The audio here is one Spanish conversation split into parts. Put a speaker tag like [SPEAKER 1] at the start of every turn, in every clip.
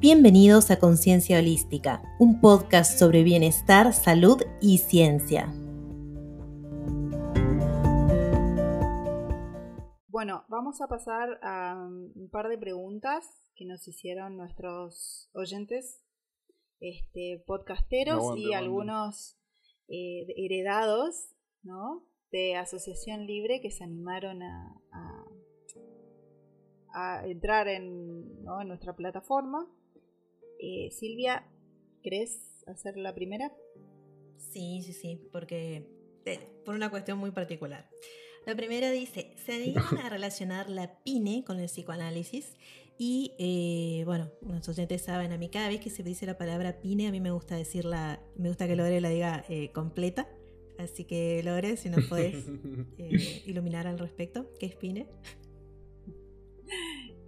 [SPEAKER 1] Bienvenidos a Conciencia Holística, un podcast sobre bienestar, salud y ciencia.
[SPEAKER 2] Bueno, vamos a pasar a un par de preguntas que nos hicieron nuestros oyentes, este, podcasteros y algunos eh, heredados, ¿no? De Asociación Libre que se animaron a, a, entrar en, en nuestra plataforma eh, Silvia, ¿querés hacer la primera?
[SPEAKER 1] Sí, sí, sí, porque eh, por una cuestión muy particular. La primera dice, se animan a relacionar la PINE con el psicoanálisis y, eh, bueno, los oyentes saben, a mí cada vez que se dice la palabra PINE, a mí me gusta decirla, me gusta que Lore la diga completa. Así que Lore, si nos podés iluminar al respecto, ¿qué es PINE?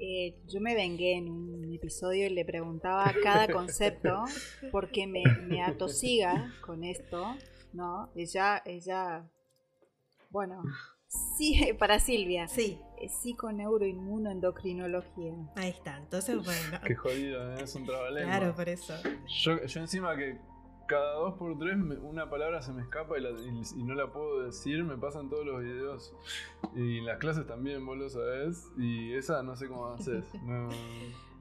[SPEAKER 2] Eh, yo me vengué en un episodio y le preguntaba cada concepto porque me, me atosiga con esto, ¿no? Ella, ella, bueno, sí, para Silvia.
[SPEAKER 1] Sí.
[SPEAKER 2] Psiconeuroinmunoendocrinología.
[SPEAKER 1] Ahí está, entonces bueno.
[SPEAKER 3] Qué jodido, ¿eh? es un trabajo.
[SPEAKER 1] Claro, por eso.
[SPEAKER 3] Yo, yo encima que cada dos por tres una palabra se me escapa y, no la puedo decir, me pasan todos los videos. Y en las clases también, vos lo sabés. Y esa no sé cómo haces. No.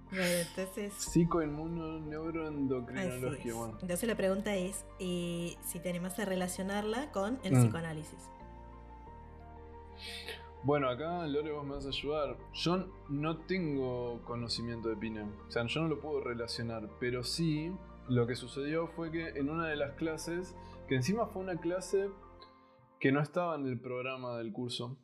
[SPEAKER 1] Bueno, entonces.
[SPEAKER 3] Psicoinmunoneuroendocrinología. Bueno.
[SPEAKER 1] Entonces la pregunta es eh, si tenemos que relacionarla con el mm. psicoanálisis.
[SPEAKER 3] Bueno, acá Lore vos me vas a ayudar. Yo no tengo conocimiento de PINE. O sea, yo no lo puedo relacionar, pero sí lo que sucedió fue que en una de las clases, que encima fue una clase que no estaba en el programa del curso,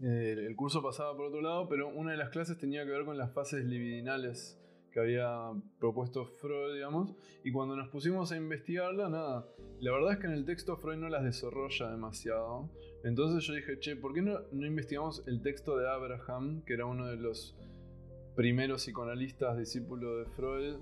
[SPEAKER 3] el curso pasaba por otro lado, pero una de las clases tenía que ver con las fases libidinales que había propuesto Freud, digamos, y cuando nos pusimos a investigarla, nada, la verdad es que en el texto Freud no las desarrolla demasiado, entonces yo dije, che, ¿por qué no, no investigamos el texto de Abraham, que era uno de los primeros psicoanalistas discípulos de Freud,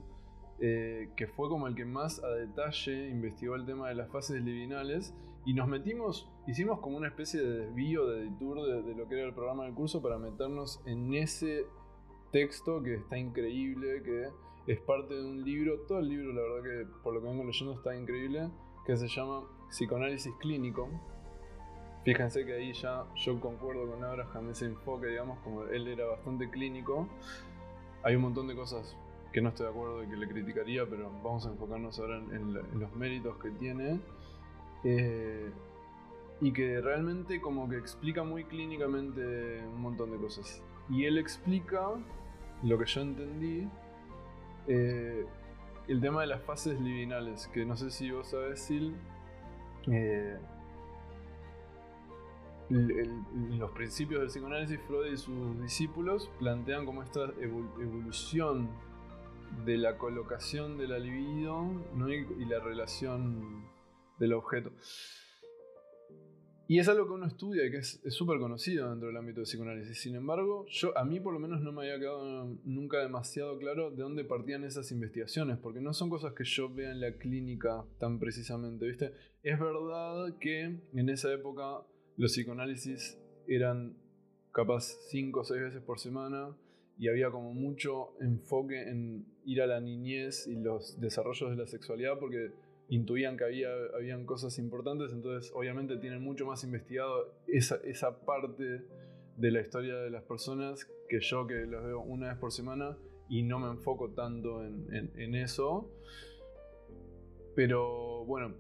[SPEAKER 3] eh, que fue como el que más a detalle investigó el tema de las fases libinales y nos metimos, hicimos como una especie de desvío de editor de, lo que era el programa del curso para meternos en ese texto que está increíble, que es parte de un libro, todo el libro la verdad que por lo que vengo leyendo está increíble, que se llama Psicoanálisis Clínico. Fíjense que ahí ya yo concuerdo con Abraham ese enfoque, digamos, como él era bastante clínico. Hay un montón de cosas que no estoy de acuerdo y que le criticaría, pero vamos a enfocarnos ahora en, los méritos que tiene. Eh, y que realmente como que explica muy clínicamente un montón de cosas. Y él explica lo que yo entendí, eh, el tema de las fases libinales, que no sé si vos sabés, Sil, eh, los principios del psicoanálisis, Freud y sus discípulos plantean como esta evolución de la colocación de la libido y, la relación del objeto. Y es algo que uno estudia y que es súper conocido dentro del ámbito de psicoanálisis. Sin embargo, yo, a mí por lo menos no me había quedado nunca demasiado claro de dónde partían esas investigaciones, porque no son cosas que yo vea en la clínica tan precisamente, ¿viste? Es verdad que en esa época los psicoanálisis eran capaz 5 o 6 veces por semana, y había como mucho enfoque en ir a la niñez y los desarrollos de la sexualidad porque intuían que había habían cosas importantes, entonces obviamente tienen mucho más investigado esa, esa parte de la historia de las personas que yo que los veo una vez por semana y no me enfoco tanto en eso. Pero bueno,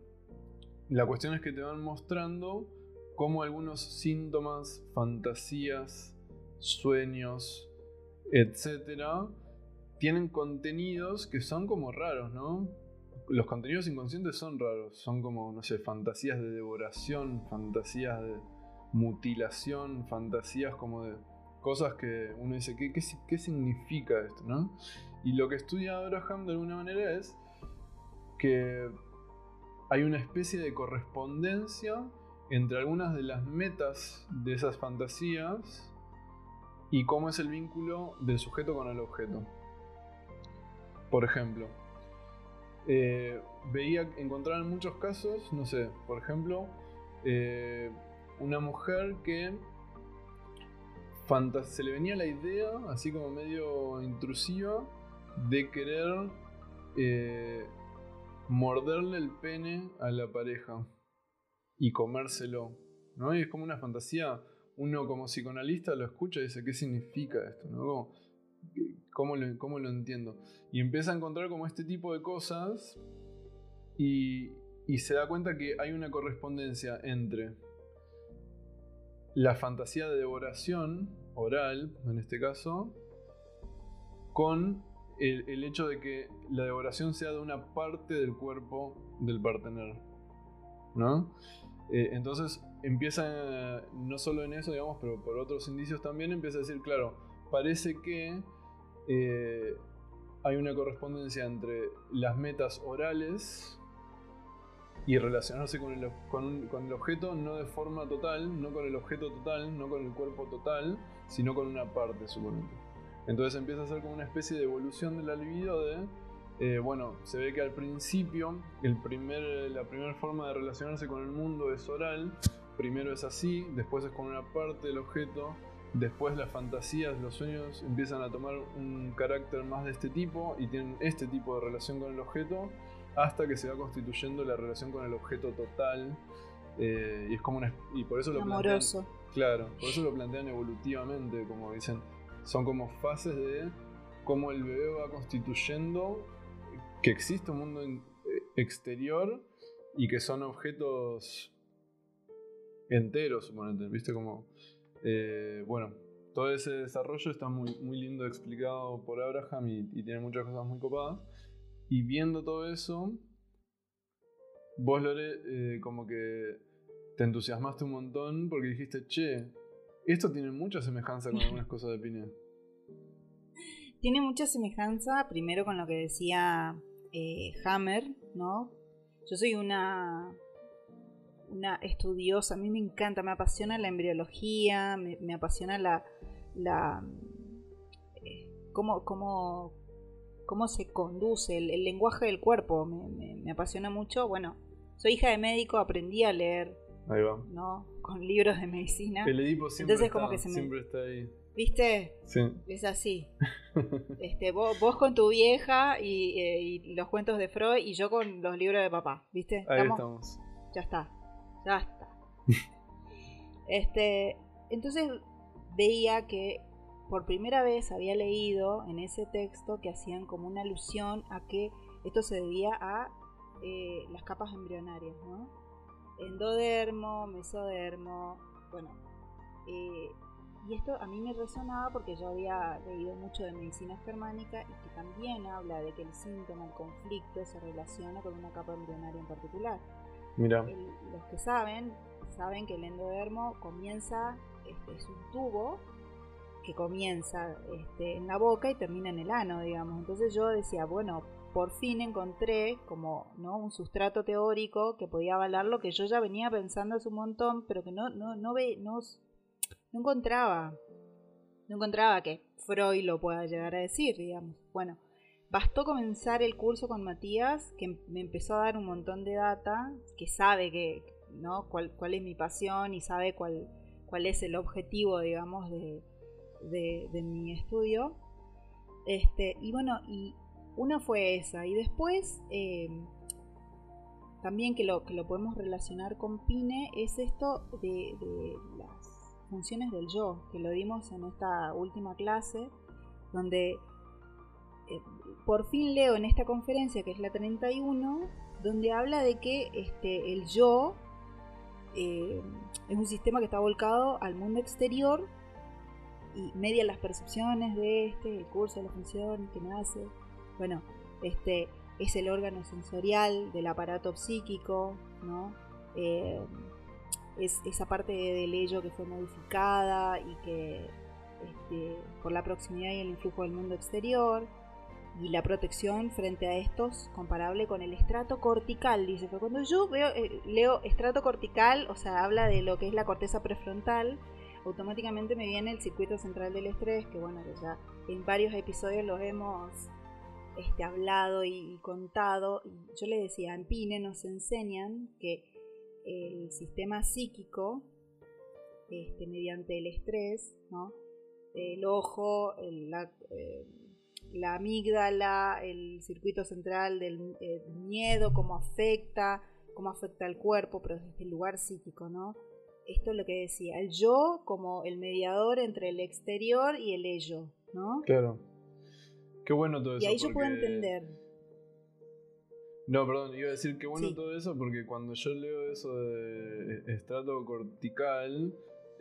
[SPEAKER 3] la cuestión es que te van mostrando cómo algunos síntomas, fantasías, sueños, etcétera, tienen contenidos que son como raros, ¿no? Los contenidos inconscientes son raros, son como, no sé, fantasías de devoración, fantasías de mutilación, fantasías como de cosas que uno dice, ¿qué, qué, significa esto, no? Y lo que estudia Abraham de alguna manera es que hay una especie de correspondencia entre algunas de las metas de esas fantasías y cómo es el vínculo del sujeto con el objeto. Por ejemplo, eh, veía encontrar en muchos casos, no sé, por ejemplo, eh, una mujer que se le venía la idea, así como medio intrusiva, de querer eh, morderle el pene a la pareja y comérselo. ¿no? Y es como una fantasía. Uno como psicoanalista lo escucha y dice, ¿qué significa esto? ¿no? ¿Cómo, lo, ¿Cómo lo entiendo? Y empieza a encontrar como este tipo de cosas y, y se da cuenta que hay una correspondencia entre la fantasía de devoración oral, en este caso, con el, hecho de que la devoración sea de una parte del cuerpo del partener. ¿No? Eh, entonces empieza, no solo en eso, digamos, pero por otros indicios también, empieza a decir, claro, parece que eh, hay una correspondencia entre las metas orales y relacionarse con el, con, el, objeto no de forma total, no con el objeto total, no con el cuerpo total, sino con una parte, suponente. Entonces empieza a ser como una especie de evolución de la libido de, eh, bueno, se ve que al principio el primer, la primera forma de relacionarse con el mundo es oral, primero es así, después es con una parte del objeto, después las fantasías, los sueños empiezan a tomar un carácter más de este tipo y tienen este tipo de relación con el objeto, hasta que se va constituyendo la relación con el objeto total. Eh, y es como una, y por eso lo
[SPEAKER 2] Amoroso.
[SPEAKER 3] claro, por eso lo plantean evolutivamente, como dicen, son como fases de cómo el bebé va constituyendo que existe un mundo eh, exterior y que son objetos enteros, suponete, ¿viste? Como, eh, bueno, todo ese desarrollo está muy, muy lindo explicado por Abraham y, tiene muchas cosas muy copadas. Y viendo todo eso, vos, Lore, eh, como que te entusiasmaste un montón porque dijiste, che, esto tiene mucha semejanza con algunas cosas de Pine.
[SPEAKER 2] Tiene mucha semejanza, primero con lo que decía eh, Hammer, ¿no? Yo soy una, una estudiosa, a mí me encanta, me apasiona la embriología, me, apasiona la, la eh, cómo, cómo, cómo, se conduce, el, lenguaje del cuerpo, me, me, apasiona mucho. Bueno, soy hija de médico, aprendí a leer
[SPEAKER 3] Ahí va.
[SPEAKER 2] ¿no? Con libros de medicina.
[SPEAKER 3] El Edipo siempre, Entonces, está, como que se siempre está ahí.
[SPEAKER 2] ¿Viste?
[SPEAKER 3] Sí.
[SPEAKER 2] Es así. este, vos, vos con tu vieja y, eh, y, los cuentos de Freud y yo con los libros de papá, ¿viste?
[SPEAKER 3] Ahí ¿Estamos?
[SPEAKER 2] Ya está. Ya está. este, entonces veía que por primera vez había leído en ese texto que hacían como una alusión a que esto se debía a eh, las capas embrionarias, ¿no? endodermo, mesodermo, bueno. Eh, y esto a mí me resonaba porque yo había leído mucho de medicina germánica y que también habla de que el síntoma, el conflicto, se relaciona con una capa embrionaria en particular.
[SPEAKER 3] Mira.
[SPEAKER 2] los que saben, saben que el endodermo comienza, este, es un tubo que comienza este, en la boca y termina en el ano, digamos. Entonces yo decía, bueno, por fin encontré como ¿no? un sustrato teórico que podía avalar lo que yo ya venía pensando hace un montón, pero que no, no, no, ve, no, no encontraba. No encontraba que Freud lo pueda llegar a decir, digamos. Bueno, bastó comenzar el curso con Matías, que me empezó a dar un montón de data, que sabe que, ¿no? cuál, cuál es mi pasión y sabe cuál, cuál es el objetivo, digamos, de, de, de mi estudio. Este, y bueno, y una fue esa. Y después, eh, también que lo, que lo podemos relacionar con Pine, es esto de, las funciones del yo, que lo dimos en esta última clase, donde eh, por fin leo en esta conferencia, que es la 31, donde habla de que este, el yo eh, es un sistema que está volcado al mundo exterior y media las percepciones de este, el curso de la función que nace bueno, este es el órgano sensorial del aparato psíquico, ¿no? Eh, es esa parte del ello que fue modificada y que este, por la proximidad y el influjo del mundo exterior y la protección frente a estos comparable con el estrato cortical, dice, pero cuando yo veo, eh, leo estrato cortical, o sea, habla de lo que es la corteza prefrontal, automáticamente me viene el circuito central del estrés, que bueno, ya en varios episodios lo hemos este, hablado y, contado. Yo le decía, en PINE nos enseñan que el sistema psíquico, este, mediante el estrés, ¿no? el ojo, el, la amígdala, el circuito central del miedo, cómo afecta, cómo afecta al cuerpo, pero desde el lugar psíquico, ¿no? Esto es lo que decía, el yo como el mediador entre el exterior y el ello, ¿no?
[SPEAKER 3] Claro. Qué bueno todo eso.
[SPEAKER 2] Y ahí yo puedo entender.
[SPEAKER 3] No, perdón, iba a decir qué bueno todo eso porque cuando yo leo eso de estrato cortical,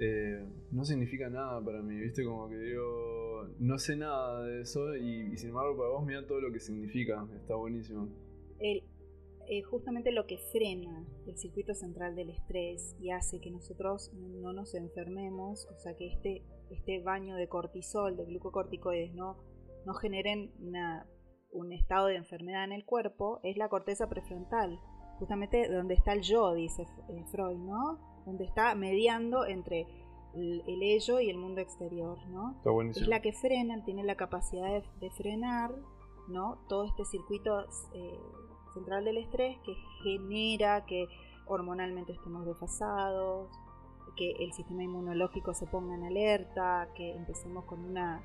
[SPEAKER 3] eh, no significa nada para mí, ¿viste? Como que digo, no sé nada de eso y, sin embargo para vos mira todo lo que significa, está buenísimo.
[SPEAKER 2] El, eh, justamente lo que frena el circuito central del estrés y hace que nosotros no nos enfermemos, o sea que este, este baño de cortisol, de glucocorticoides, no, no generen un estado de enfermedad en el cuerpo, es la corteza prefrontal, justamente donde está el yo, dice eh, Freud, ¿no? Donde está mediando entre el, ello y el mundo exterior, ¿no?
[SPEAKER 3] Es
[SPEAKER 2] la que frena, tiene la capacidad de, frenar, ¿no? Todo este circuito eh, central del estrés que genera que hormonalmente estemos desfasados, que el sistema inmunológico se ponga en alerta, que empecemos con una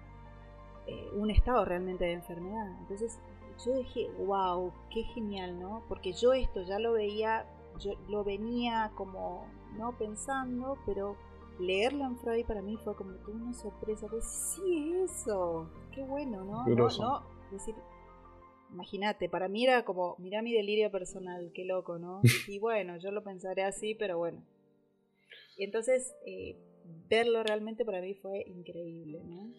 [SPEAKER 2] eh, un estado realmente de enfermedad. Entonces yo dije, wow, qué genial, ¿no? Porque yo esto ya lo veía, yo lo venía como no pensando, pero leerlo en Freud para mí fue como una sorpresa, pues sí eso, qué bueno, ¿no? No, no, decir, imagínate, para mí era como, mira mi delirio personal, qué loco, ¿no? Y bueno, yo lo pensaré así, pero bueno. Y entonces, eh, verlo realmente para mí fue increíble, ¿no?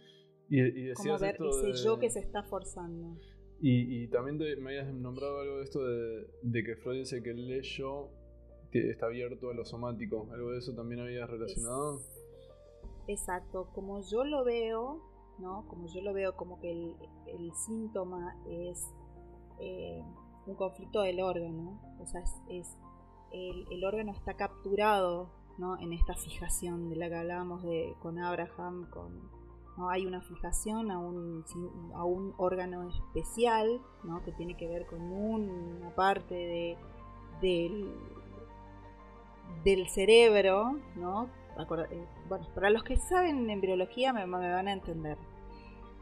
[SPEAKER 3] Y, y
[SPEAKER 2] como ver ese yo que se está forzando.
[SPEAKER 3] Y, y también me habías nombrado algo de esto de, de que Freud dice que el está abierto a lo somático. ¿Algo de eso también habías relacionado?
[SPEAKER 2] Exacto, como yo lo veo, ¿no? Como yo lo veo como que el, síntoma es eh, un conflicto del órgano, o sea, es, el, órgano está capturado, ¿no? En esta fijación de la que hablábamos de, con Abraham, con, ¿no? Hay una fijación a un, a un órgano especial, ¿no? Que tiene que ver con una parte de, del del cerebro, ¿no? Eh, bueno, para los que saben embriología me, me van a entender.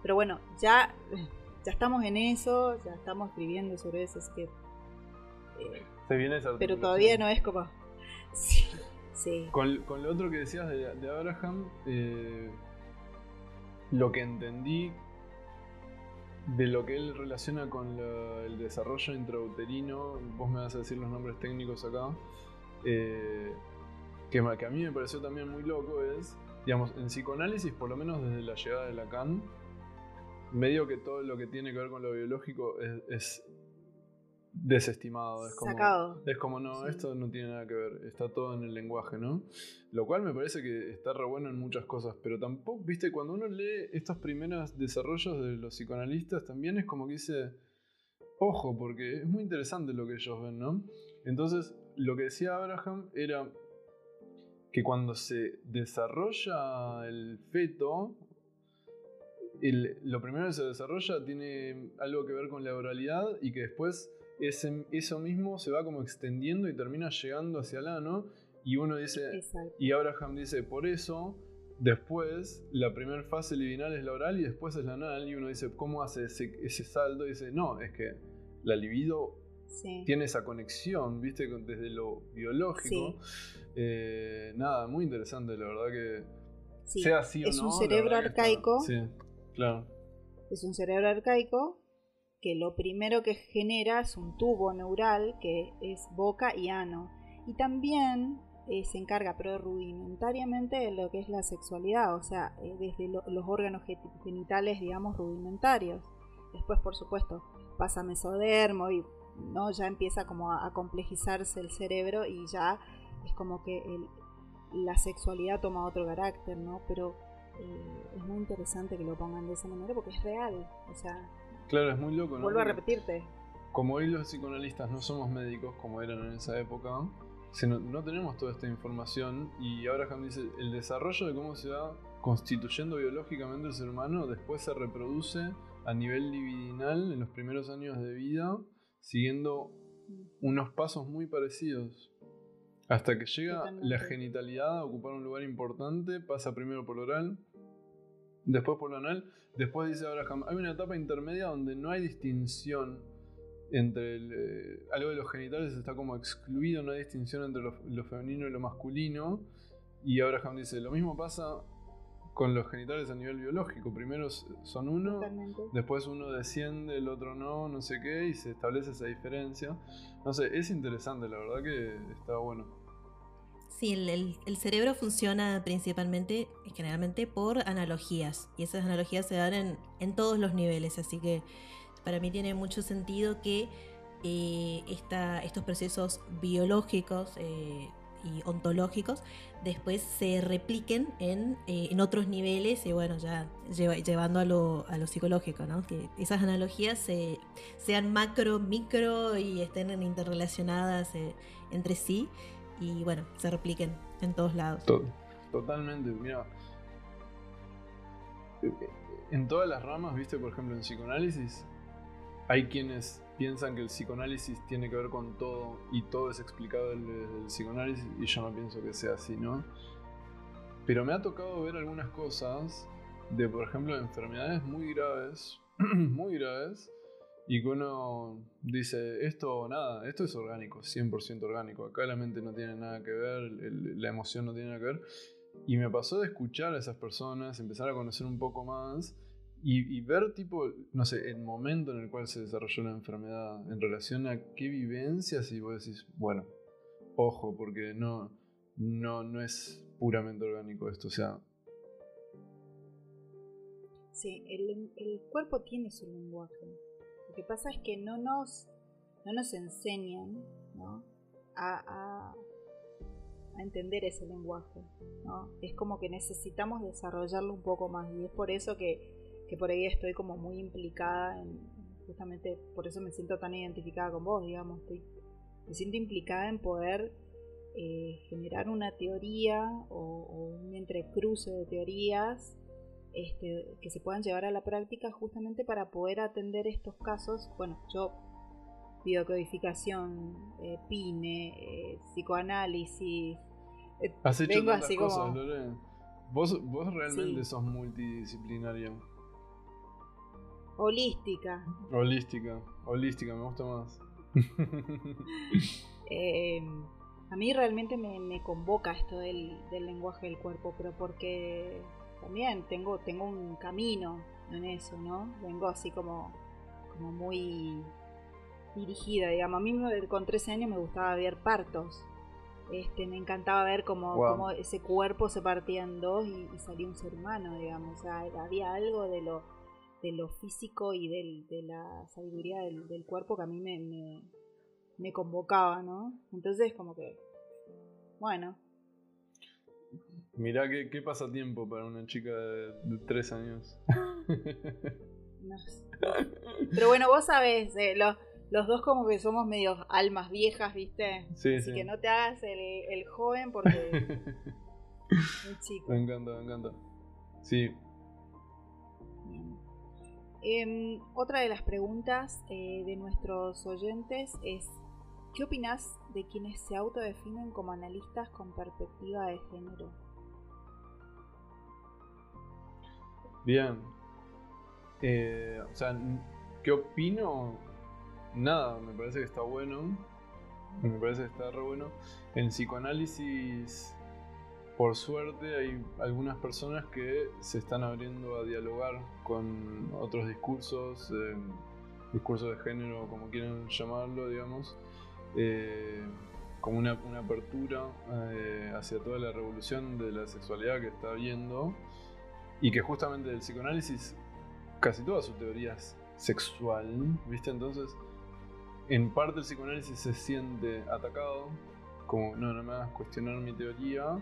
[SPEAKER 2] Pero bueno, ya, ya estamos en eso, ya estamos escribiendo sobre eso, es que...
[SPEAKER 3] Eh, Se viene esa
[SPEAKER 2] Pero todavía no es como... Sí, sí.
[SPEAKER 3] Con, con, lo otro que decías de, de Abraham, eh, lo que entendí de lo que él relaciona con el desarrollo intrauterino, vos me vas a decir los nombres técnicos acá, eh, que, a mí me pareció también muy loco es, digamos, en psicoanálisis, por lo menos desde la llegada de Lacan, medio que todo lo que tiene que ver con lo biológico es, desestimado. Es como, es como no, esto no tiene nada que ver, está todo en el lenguaje, ¿no? Lo cual me parece que está re bueno en muchas cosas, pero tampoco, viste, cuando uno lee estos primeros desarrollos de los psicoanalistas, también es como que dice, ojo, porque es muy interesante lo que ellos ven, ¿no? Entonces, lo que decía Abraham era que cuando se desarrolla el feto, lo primero que se desarrolla tiene algo que ver con la oralidad y que después eso mismo se va como extendiendo y termina llegando hacia el ano. Y uno dice, y Abraham dice, por eso, después la primera fase libidinal es la oral y después es la anal. Y uno dice, ¿cómo hace ese, ese saldo? Y dice, no, es que la libido tiene esa conexión, ¿viste? Desde lo biológico. Eh, nada, muy interesante, la verdad que. Sea así
[SPEAKER 2] es
[SPEAKER 3] o no.
[SPEAKER 2] un cerebro arcaico.
[SPEAKER 3] Sí, claro.
[SPEAKER 2] Es un cerebro arcaico que lo primero que genera es un tubo neural que es boca y ano. Y también eh, se encarga, pero rudimentariamente, de lo que es la sexualidad, o sea, eh, desde los órganos genitales, digamos, rudimentarios. Después, por supuesto, pasa mesodermo y ¿no? Ya empieza como a, complejizarse el cerebro y ya es como que la sexualidad toma otro carácter, ¿no? Pero eh, es muy interesante que lo pongan de esa manera porque es real, o sea...
[SPEAKER 3] Claro, es muy loco, ¿no?
[SPEAKER 2] Vuelvo a repetirte.
[SPEAKER 3] Como hoy los psicoanalistas no somos médicos como eran en esa época, no, tenemos toda esta información y Abraham dice, el desarrollo de cómo se va constituyendo biológicamente el ser humano después se reproduce a nivel libidinal en los primeros años de vida siguiendo unos pasos muy parecidos. Hasta que llega la genitalidad a ocupar un lugar importante, pasa primero por oral, después por lo anal. Después dice Abraham, hay una etapa intermedia donde no hay distinción entre eh, algo de los genitales está como excluido, no hay distinción entre lo, femenino y lo masculino. Y Abraham dice, lo mismo pasa con los genitales a nivel biológico. Primero son uno, después uno desciende, el otro no, no sé qué, y se establece esa diferencia. No sé, es interesante, la verdad que está bueno.
[SPEAKER 1] Sí, el, cerebro funciona principalmente, generalmente, por analogías. Y esas analogías se dan en, todos los niveles. Así que para mí tiene mucho sentido que eh, estos procesos biológicos eh, y ontológicos después se repliquen en, eh, otros niveles y bueno, ya llevando a lo, psicológico, ¿no? Que esas analogías sean macro, micro y estén interrelacionadas entre sí y bueno, se repliquen en todos lados.
[SPEAKER 3] totalmente, mira. En todas las ramas, viste, por ejemplo, en psicoanálisis, hay quienes piensan que el psicoanálisis tiene que ver con todo y todo es explicado desde el psicoanálisis y yo no pienso que sea así, ¿no? Pero me ha tocado ver algunas cosas de, por ejemplo, enfermedades muy graves, muy graves, y que uno dice, esto nada, esto es orgánico, 100% orgánico. Acá la mente no tiene nada que ver, la emoción no tiene nada que ver. Y me pasó de escuchar a esas personas, empezar a conocer un poco más y, ver tipo, no sé, el momento en el cual se desarrolló la enfermedad en relación a qué vivencias y vos decís, bueno, ojo, porque no, no, no es puramente orgánico esto, o sea...
[SPEAKER 2] Sí, el, el cuerpo tiene su lenguaje que pasa es que no nos, no nos enseñan A, entender ese lenguaje. Es como que necesitamos desarrollarlo un poco más y es por eso que, por ahí estoy como muy implicada en, justamente por eso me siento tan identificada con vos, digamos, me siento implicada en poder eh, generar una teoría o, un entrecruce de teorías este, que se puedan llevar a la práctica justamente para poder atender estos casos. Bueno, yo biocodificación, eh, PINE, eh, psicoanálisis.
[SPEAKER 3] Has hecho tantas cosas, Vos, vos realmente sos multidisciplinaria.
[SPEAKER 2] Holística.
[SPEAKER 3] Holística, holística, me gusta más.
[SPEAKER 2] a mí realmente me, convoca esto del, del lenguaje del cuerpo, pero porque también tengo, tengo un camino en eso, ¿no? Vengo así como, como muy dirigida, digamos. A mí con 13 años me gustaba ver partos. Este, me encantaba ver cómo, ese cuerpo se partía en dos y, salía un ser humano, digamos. O sea, había algo de lo, de lo físico y del, de la sabiduría del, cuerpo que a mí me, me, me convocaba, ¿no? Entonces, como que, bueno,
[SPEAKER 3] Mirá qué, qué pasatiempo para una chica de, tres años.
[SPEAKER 2] Pero bueno, vos sabés, eh, los, dos como que somos medio almas viejas, ¿viste?
[SPEAKER 3] Sí,
[SPEAKER 2] Así que no te hagas el, joven porque...
[SPEAKER 3] Muy chico. Me encanta, me encanta. Sí.
[SPEAKER 2] Em, otra de las preguntas eh, de nuestros oyentes es, ¿qué opinas de quienes se autodefinen como analistas con perspectiva de género?
[SPEAKER 3] Bien. Eh, o sea, ¿qué opino? Nada, me parece que está bueno. Me parece que está re bueno. En psicoanálisis, por suerte, hay algunas personas que se están abriendo a dialogar con otros discursos, eh, discursos de género, como quieran llamarlo, digamos. Eh, como una, apertura hacia toda la revolución de la sexualidad que está habiendo y que justamente del psicoanálisis, casi toda su teoría es sexual, ¿viste? Entonces, en parte el psicoanálisis se siente atacado, como no, no me hagas cuestionar mi teoría,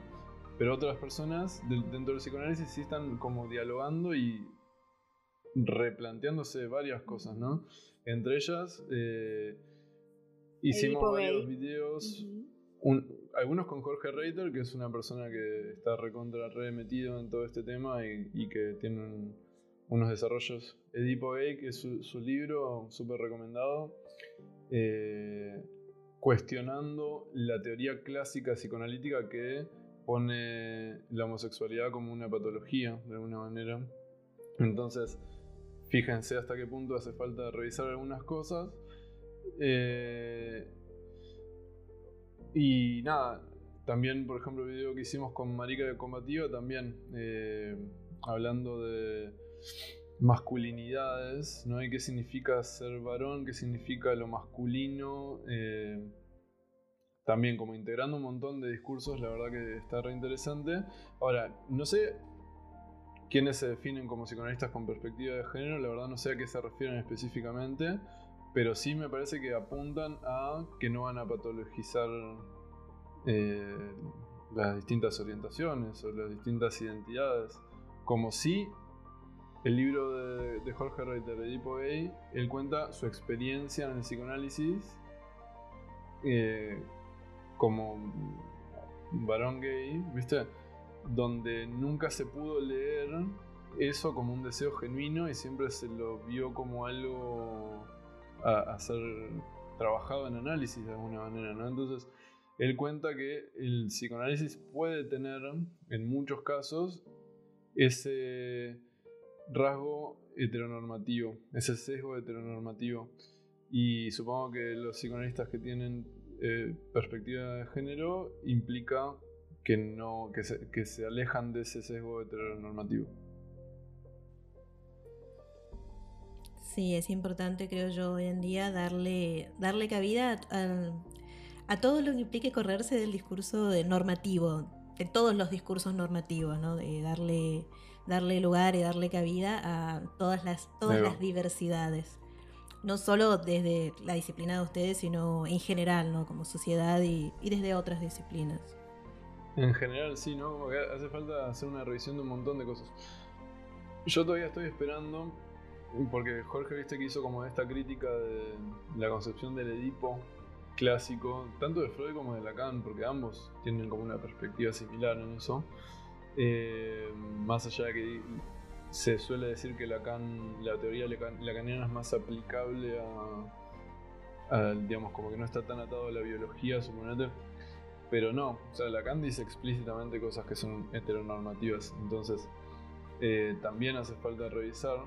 [SPEAKER 3] pero otras personas dentro del psicoanálisis sí están como dialogando y replanteándose varias cosas, ¿no? Entre ellas, eh, hicimos varios videos algunos con Jorge Reiter, que es una persona que está recontra re metido en todo este tema y, que tiene unos desarrollos. Edipo Gay, que es su, libro súper recomendado, eh, cuestionando la teoría clásica psicoanalítica que pone la homosexualidad como una patología, de alguna manera. Entonces, fíjense hasta qué punto hace falta revisar algunas cosas. Eh, y nada, también, por ejemplo, el video que hicimos con Marica de Combativa, también eh, hablando de masculinidades, ¿no? Y qué significa ser varón, qué significa lo masculino. Eh, también como integrando un montón de discursos, la verdad que está re interesante. Ahora, no sé quiénes se definen como psicoanalistas con perspectiva de género, la verdad no sé a qué se refieren específicamente, pero sí me parece que apuntan a que no van a patologizar eh, las distintas orientaciones o las distintas identidades, como si el libro de, Jorge Reiter, Edipo Gay, él cuenta su experiencia en el psicoanálisis eh, como varón gay, ¿viste? Donde nunca se pudo leer eso como un deseo genuino y siempre se lo vio como algo a, ser trabajado en análisis de alguna manera, ¿no? Entonces, él cuenta que el psicoanálisis puede tener, en muchos casos, ese rasgo heteronormativo, ese sesgo heteronormativo. Y supongo que los psicoanalistas que tienen eh, perspectiva de género implica que, no, que, se, que se alejan de ese sesgo heteronormativo.
[SPEAKER 1] Sí, es importante, creo yo, hoy en día darle, darle cabida a, a todo lo que implique correrse del discurso normativo, de todos los discursos normativos, ¿no? De darle darle lugar y darle cabida a todas las, todas las diversidades. No solo desde la disciplina de ustedes, sino en general, ¿no? Como sociedad y, desde otras disciplinas.
[SPEAKER 3] En general, sí, ¿no? Hace falta hacer una revisión de un montón de cosas. Yo todavía estoy esperando, porque Jorge, viste que hizo como esta crítica de la concepción del Edipo clásico, tanto de Freud como de Lacan, porque ambos tienen como una perspectiva similar en eso. Eh, más allá de que se suele decir que Lacan, la teoría lacaniana es más aplicable a, digamos, como que no está tan atado a la biología, suponete. Pero no, o sea, Lacan dice explícitamente cosas que son heteronormativas, entonces eh, también hace falta revisar.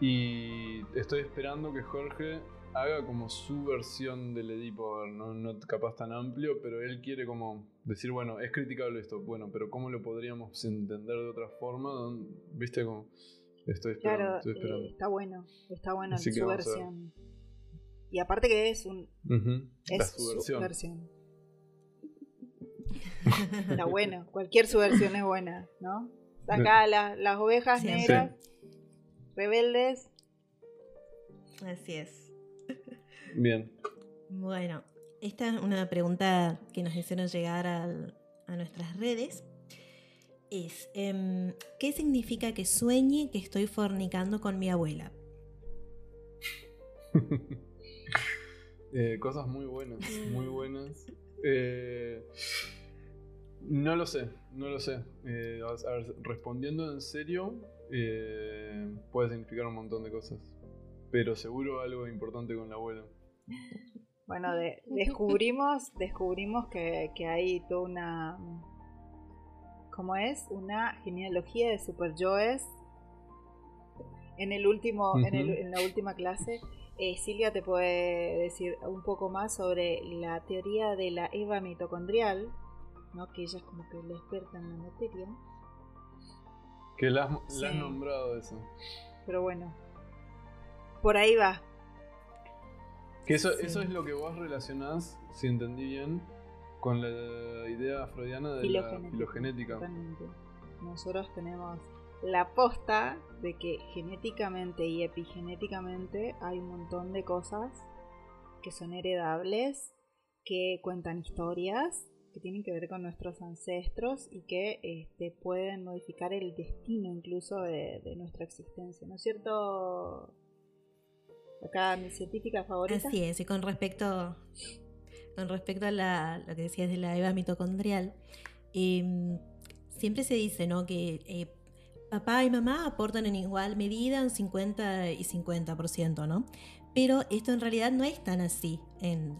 [SPEAKER 3] Y estoy esperando que Jorge haga como su versión del Edipo, no, no capaz tan amplio, pero él quiere como decir, bueno, es criticable esto, bueno, pero ¿cómo lo podríamos entender de otra forma? ¿Viste como estoy esperando?
[SPEAKER 2] Claro, eh, está bueno, está bueno su versión. Y aparte que es un es su versión. está bueno, cualquier subversión es buena, ¿no? Acá las ovejas negras, rebeldes.
[SPEAKER 1] Así es.
[SPEAKER 3] Bien.
[SPEAKER 1] Bueno, esta es una pregunta que nos hicieron llegar a nuestras redes. Es, em, ¿qué significa que sueñe que estoy fornicando con mi abuela?
[SPEAKER 3] Eh, cosas muy buenas, muy buenas. Eh, no lo sé, no lo sé. Eh, respondiendo en serio, puede significar un montón de cosas. Pero seguro algo importante con la abuela.
[SPEAKER 2] Bueno, descubrimos, descubrimos que, hay toda una, ¿cómo es? Una genealogía de super Joes. En el último, en, la última clase, eh, Silvia te puede decir un poco más sobre la teoría de la Eva mitocondrial, ¿no? Que ella es como que la experta en la materia.
[SPEAKER 3] Que la, has nombrado eso.
[SPEAKER 2] Pero bueno, por ahí va.
[SPEAKER 3] Que eso, eso es lo que vos relacionás, si entendí bien, con la idea freudiana de la filogenética.
[SPEAKER 2] Nosotros tenemos la posta de que genéticamente y epigenéticamente hay un montón de cosas que son heredables, que cuentan historias, que tienen que ver con nuestros ancestros y que este, pueden modificar el destino incluso de, de nuestra existencia. ¿No es cierto, acá mi científica favorita.
[SPEAKER 1] Así es, y con respecto, con respecto a la, lo que decías de la EVA mitocondrial, em, siempre se dice ¿no? que eh, papá y mamá aportan en igual medida un 50 y 50%, ¿no? Pero esto en realidad no es tan así,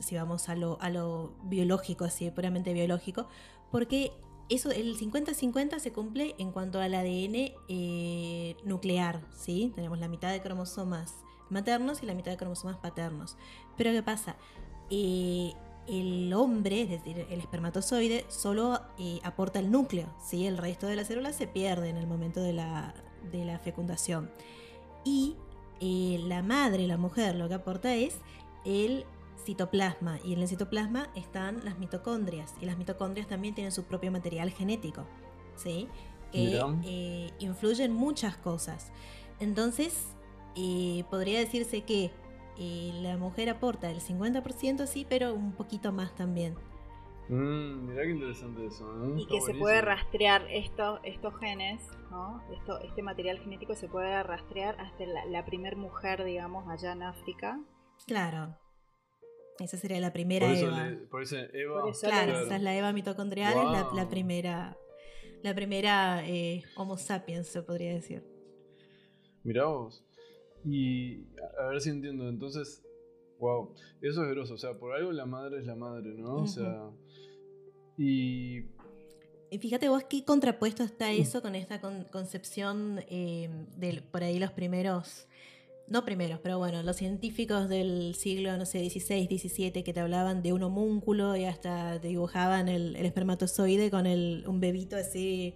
[SPEAKER 1] si vamos a lo, a lo biológico, así puramente biológico, porque eso, el 50-50 se cumple en cuanto al ADN eh, nuclear, ¿sí? Tenemos la mitad de cromosomas maternos y la mitad de cromosomas paternos. Pero ¿qué pasa? Eh, el hombre, es decir, el espermatozoide, solo eh, aporta el núcleo, ¿sí? El resto de las células se pierde en el momento de la, de la fecundación. Y la madre, la mujer, lo que aporta es el citoplasma y en el citoplasma están las mitocondrias y las mitocondrias también tienen su propio material genético, ¿sí? que eh, influyen muchas cosas. Entonces, eh, podría decirse que eh, la mujer aporta el 50% sí, pero un poquito más también.
[SPEAKER 3] Mm, mirá qué interesante eso.
[SPEAKER 2] Y que se puede rastrear esto, estos genes, ¿no? Esto, este material genético se puede rastrear hasta la, la primer mujer, digamos, allá en África.
[SPEAKER 1] Claro. Esa sería la primera Eva.
[SPEAKER 3] por eso Eva.
[SPEAKER 1] claro, esa es la Eva mitocondrial, es la, primera, la primera eh, Homo sapiens, se podría decir.
[SPEAKER 3] Mirá vos. Y a ver si entiendo, entonces, wow, eso es groso, o sea, por algo la madre es la madre, ¿no? O sea, y...
[SPEAKER 1] Y fíjate vos qué contrapuesto está eso con esta concepción eh, de por ahí los primeros no primeros, pero bueno, los científicos del siglo, no sé, XVI, XVII, que te hablaban de un homúnculo y hasta te dibujaban el, espermatozoide con el, un bebito así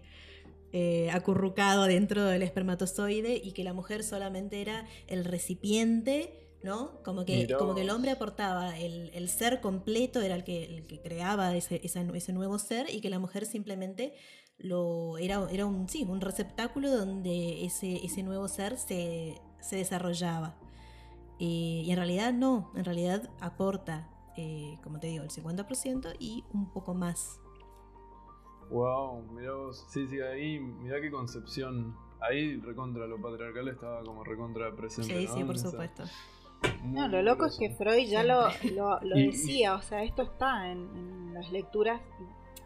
[SPEAKER 1] eh, acurrucado dentro del espermatozoide y que la mujer solamente era el recipiente, ¿no? Como que, como que el hombre aportaba el, ser completo, era el que, el que creaba ese, ese, nuevo ser y que la mujer simplemente lo era, era un, sí, un receptáculo donde ese, ese nuevo ser se se desarrollaba. y en realidad no, en realidad aporta, eh, como te digo, el 50% y un poco más.
[SPEAKER 3] Wow, mirá vos, sí, sí, ahí, mirá qué concepción. Ahí recontra lo patriarcal estaba como recontra presente.
[SPEAKER 1] Sí, sí, por supuesto.
[SPEAKER 2] No, lo loco es que Freud ya lo, lo, decía, o sea, esto está en, en las lecturas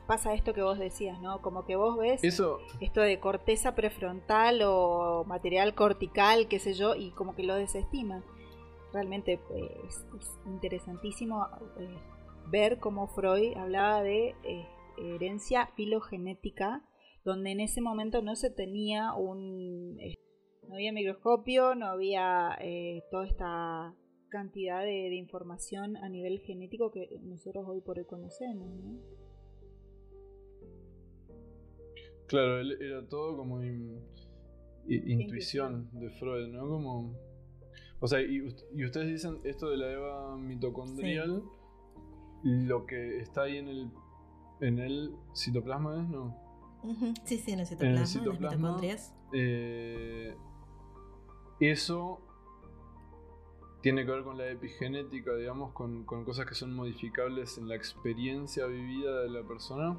[SPEAKER 2] pasa esto que vos decías, ¿no? Como que vos ves
[SPEAKER 3] Eso...
[SPEAKER 2] esto de corteza prefrontal o material cortical, qué sé yo, y como que lo desestiman. Realmente pues, es, interesantísimo eh, ver cómo Freud hablaba de eh, herencia filogenética, donde en ese momento no se tenía un... Eh, no había microscopio, no había toda esta cantidad de, de, información a nivel genético que nosotros hoy por hoy conocemos, ¿no?
[SPEAKER 3] Claro, era todo como intuición de Freud, ¿no? Como. O sea, y, ustedes dicen esto de la Eva mitocondrial, lo que está ahí en el, en el citoplasma es, ¿no?
[SPEAKER 1] Sí, sí, en el citoplasma, en el citoplasma
[SPEAKER 3] eh, eso tiene que ver con la epigenética, digamos, con, con cosas que son modificables en la experiencia vivida de la persona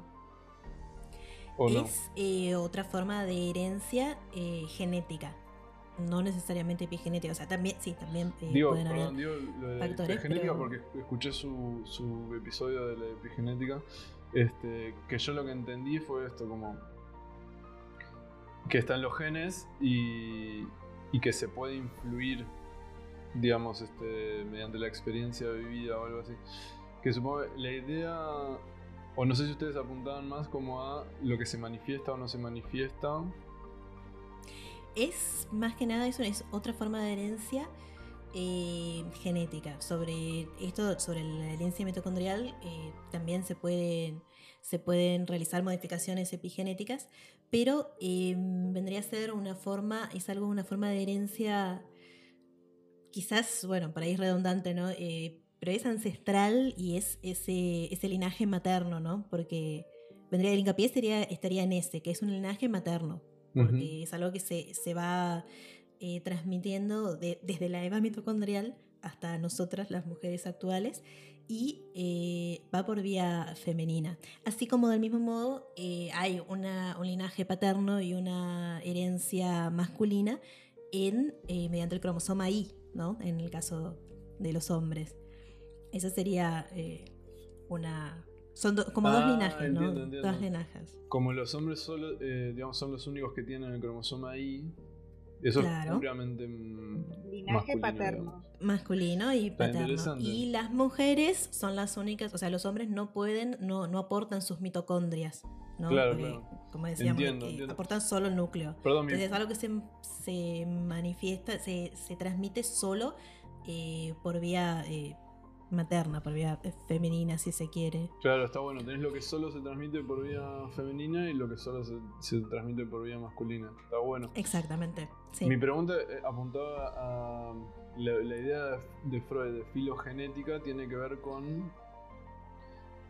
[SPEAKER 1] es eh, otra forma de herencia eh, genética. No necesariamente epigenética, o sea, también, sí, también
[SPEAKER 3] eh, digo, pueden haber digo lo de epigenética porque escuché su, su episodio de la epigenética, este, que yo lo que entendí fue esto, como que están los genes y, que se puede influir, digamos, este, mediante la experiencia vivida o algo así. Que supongo la idea o no sé si ustedes apuntaban más como a lo que se manifiesta o no se manifiesta.
[SPEAKER 1] Es más que nada eso, es otra forma de herencia eh, genética. Sobre esto, sobre la herencia mitocondrial, eh, también se pueden, se pueden realizar modificaciones epigenéticas, pero em, vendría a ser una forma, es algo, una forma de herencia, quizás, bueno, para ir redundante, ¿no? Eh, pero es ancestral y es ese, ese linaje materno, ¿no? Porque vendría el hincapié sería, estaría en ese, que es un linaje materno, porque es algo que se, se va eh, transmitiendo desde la Eva mitocondrial hasta nosotras, las mujeres actuales, y eh, va por vía femenina. Así como del mismo modo eh, hay una, un linaje paterno y una herencia masculina en, mediante el cromosoma Y, ¿no? En el caso de los hombres. Esa sería eh, una... Son como dos ah, linajes, ¿no? Dos linajes.
[SPEAKER 3] Como los hombres solo, eh, digamos, son los únicos que tienen el cromosoma Y, eso es puramente
[SPEAKER 2] linaje paterno.
[SPEAKER 1] Masculino y paterno. Y las mujeres son las únicas, o sea, los hombres no pueden, no, no aportan sus mitocondrias. ¿no?
[SPEAKER 3] Claro,
[SPEAKER 1] como decíamos, aportan solo el núcleo. Entonces es algo que se, se manifiesta, se, se, transmite solo eh, por vía eh, materna, por vía femenina, si se quiere.
[SPEAKER 3] Claro, está bueno. Tenés lo que solo se transmite por vía femenina y lo que solo se, transmite por vía masculina. Está bueno.
[SPEAKER 1] Exactamente.
[SPEAKER 3] Mi pregunta eh, apuntaba a la, idea de Freud de filogenética, tiene que ver con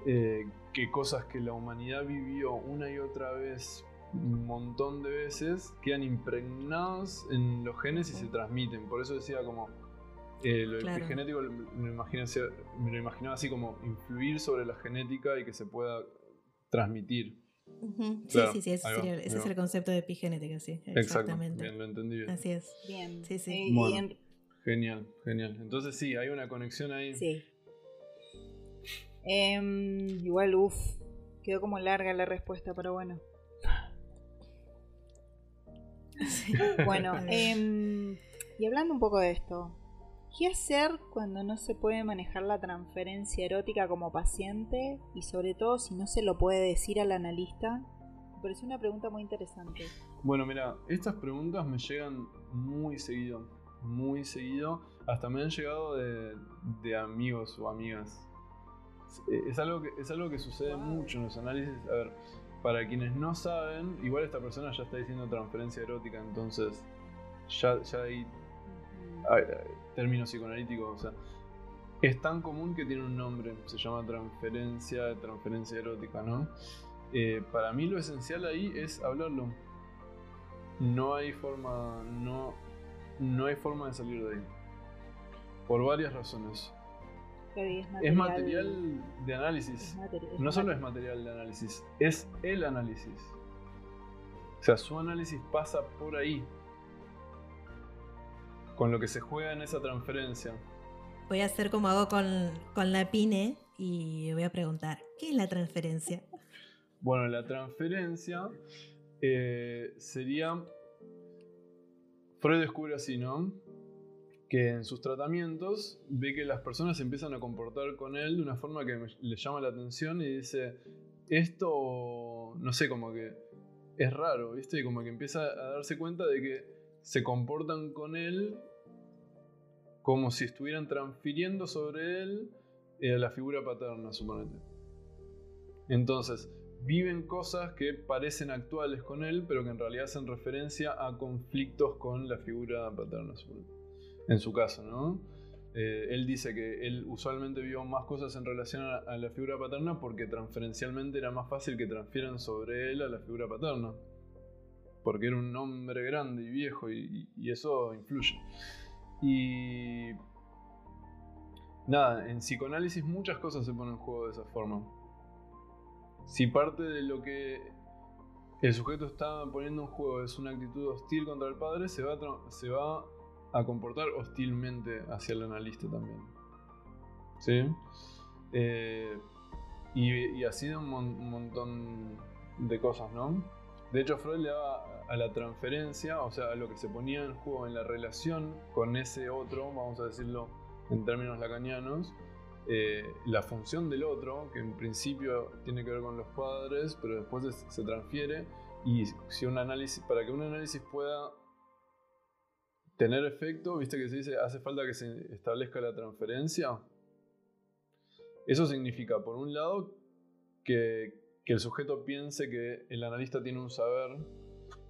[SPEAKER 3] eh, que cosas que la humanidad vivió una y otra vez un montón de veces quedan impregnados en los genes y se transmiten. Por eso decía como eh, lo epigenético me, lo imaginaba así como influir sobre la genética y que se pueda transmitir.
[SPEAKER 1] Sí, sí, sí, ese, es el concepto de epigenética, sí. Exactamente.
[SPEAKER 3] bien, lo entendí bien.
[SPEAKER 1] Así es.
[SPEAKER 2] Bien.
[SPEAKER 1] Sí, sí.
[SPEAKER 3] Genial, genial. Entonces sí, hay una conexión ahí.
[SPEAKER 2] Sí. Em, igual, uff, quedó como larga la respuesta, pero bueno. Bueno, em, y hablando un poco de esto, ¿Qué hacer cuando no se puede manejar la transferencia erótica como paciente y sobre todo si no se lo puede decir al analista? Me parece una pregunta muy interesante.
[SPEAKER 3] Bueno, mira, estas preguntas me llegan muy seguido, muy seguido. Hasta me han llegado de, amigos o amigas. Es algo, que, es algo que sucede mucho en los análisis. A ver, para quienes no saben, igual esta persona ya está diciendo transferencia erótica, entonces ya, ya hay término psicoanalítico, o sea, es tan común que tiene un nombre, se llama transferencia, transferencia erótica, ¿no? Eh, para mí lo esencial ahí es hablarlo. No hay forma, no, no hay forma de salir de ahí. Por varias razones.
[SPEAKER 2] Es
[SPEAKER 3] material, de análisis. no solo es material de análisis, es el análisis. O sea, su análisis pasa por ahí con lo que se juega en esa transferencia.
[SPEAKER 1] Voy a hacer como hago con, la PINE y voy a preguntar, ¿qué es la transferencia?
[SPEAKER 3] Bueno, la transferencia eh, sería... Freud descubre así, ¿no? Que en sus tratamientos ve que las personas empiezan a comportar con él de una forma que le llama la atención y dice, esto, no sé, como que es raro, ¿viste? Y como que empieza a darse cuenta de que se comportan con él como si estuvieran transfiriendo sobre él eh, la figura paterna, suponete. Entonces, viven cosas que parecen actuales con él, pero que en realidad hacen referencia a conflictos con la figura paterna, en su caso, ¿no? Eh, él dice que él usualmente vio más cosas en relación a, la figura paterna porque transferencialmente era más fácil que transfieran sobre él a la figura paterna porque era un hombre grande y viejo y, eso influye. Y nada, en psicoanálisis muchas cosas se ponen en juego de esa forma. Si parte de lo que el sujeto está poniendo en juego es una actitud hostil contra el padre, se va a, se va a comportar hostilmente hacia el analista también. ¿Sí? Eh, y, así de un, un montón de cosas, ¿no? De hecho, Freud le daba a la transferencia, o sea, a lo que se ponía en juego en la relación con ese otro, vamos a decirlo en términos lacanianos, eh, la función del otro, que en principio tiene que ver con los padres, pero después se transfiere, y si un análisis, para que un análisis pueda tener efecto, viste que se dice, hace falta que se establezca la transferencia. Eso significa, por un lado, que, que el sujeto piense que el analista tiene un saber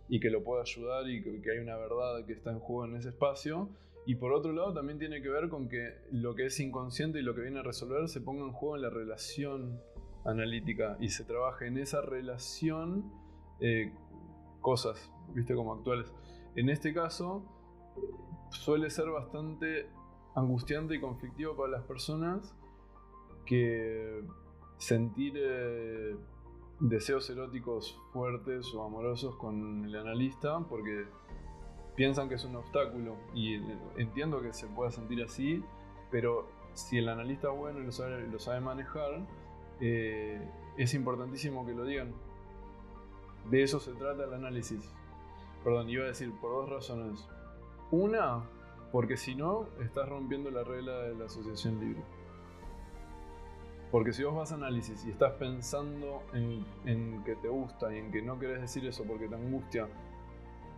[SPEAKER 3] y que lo pueda ayudar y que, hay una verdad que está en juego en ese espacio. Y por otro lado también tiene que ver con que lo que es inconsciente y lo que viene a resolver se ponga en juego en la relación analítica y se trabaje en esa relación eh, cosas, viste, como actuales. En este caso suele ser bastante angustiante y conflictivo para las personas que sentir... Eh, deseos eróticos fuertes o amorosos con el analista porque piensan que es un obstáculo y entiendo que se pueda sentir así, pero si el analista es bueno y lo sabe, lo sabe manejar, eh, es importantísimo que lo digan. De eso se trata el análisis. Perdón, iba a decir por dos razones. Una, porque si no, estás rompiendo la regla de la asociación libre. Porque si vos vas a análisis y estás pensando en, que te gusta y en que no querés decir eso porque te angustia,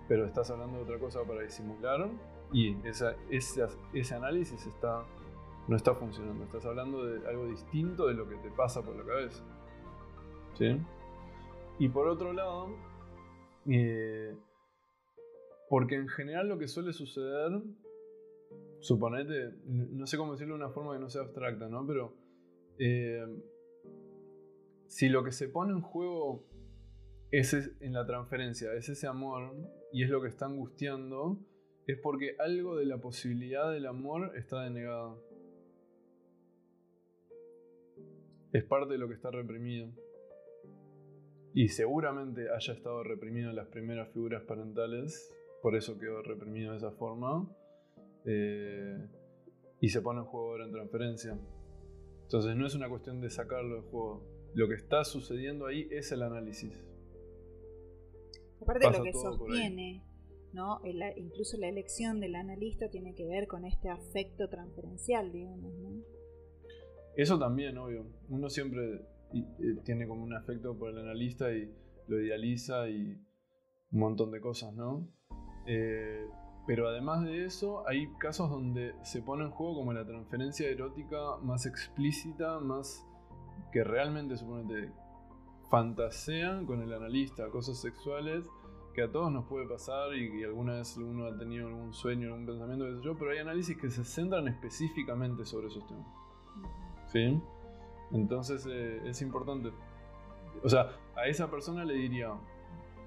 [SPEAKER 3] pero estás hablando de otra cosa para disimular, y esa, ese análisis está, no está funcionando. Estás hablando de algo distinto de lo que te pasa por la cabeza. ¿Sí? Y por otro lado, eh, porque en general lo que suele suceder, suponete, no sé cómo decirlo de una forma que no sea abstracta, ¿no? Pero eh, si lo que se pone en juego es en la transferencia, es ese amor y es lo que está angustiando, es porque algo de la posibilidad del amor está denegado. Es parte de lo que está reprimido. Y seguramente haya estado reprimido en las primeras figuras parentales, por eso quedó reprimido de esa forma. Eh, y se pone en juego ahora en transferencia. Entonces no es una cuestión de sacarlo del juego. Lo que está sucediendo ahí es el análisis.
[SPEAKER 2] Aparte de lo que sostiene, ¿no? incluso la elección del analista tiene que ver con este afecto transferencial, digamos. ¿no?
[SPEAKER 3] Eso también, obvio. Uno siempre tiene como un afecto por el analista y lo idealiza y un montón de cosas, ¿no? Eh, pero además de eso, hay casos donde se pone en juego como la transferencia erótica más explícita, más que realmente suponete fantasean con el analista, cosas sexuales que a todos nos puede pasar y, alguna vez uno ha tenido algún sueño, algún pensamiento, qué sé yo, pero hay análisis que se centran específicamente sobre esos temas. ¿Sí? Entonces eh, es importante. O sea, a esa persona le diría,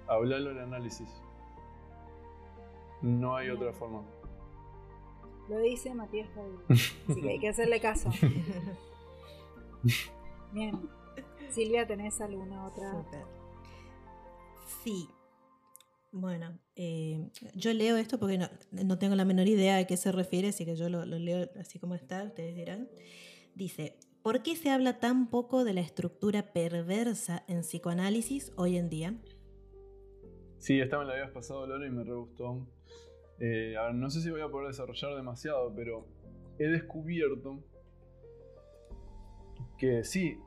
[SPEAKER 3] hablarlo en análisis. No hay otra forma.
[SPEAKER 2] Lo dice Matías Así que hay que hacerle caso. Bien. Silvia, ¿tenés alguna otra?
[SPEAKER 1] Sí. Bueno, eh, yo leo esto porque no, tengo la menor idea de qué se refiere, así que yo lo, lo leo así como está, ustedes dirán. Dice, ¿por qué se habla tan poco de la estructura perversa en psicoanálisis hoy en día?
[SPEAKER 3] Sí, estaba en la habías pasado, Lore, y me re gustó. Eh, a ver, no sé si voy a poder desarrollar demasiado, pero he descubierto que sí,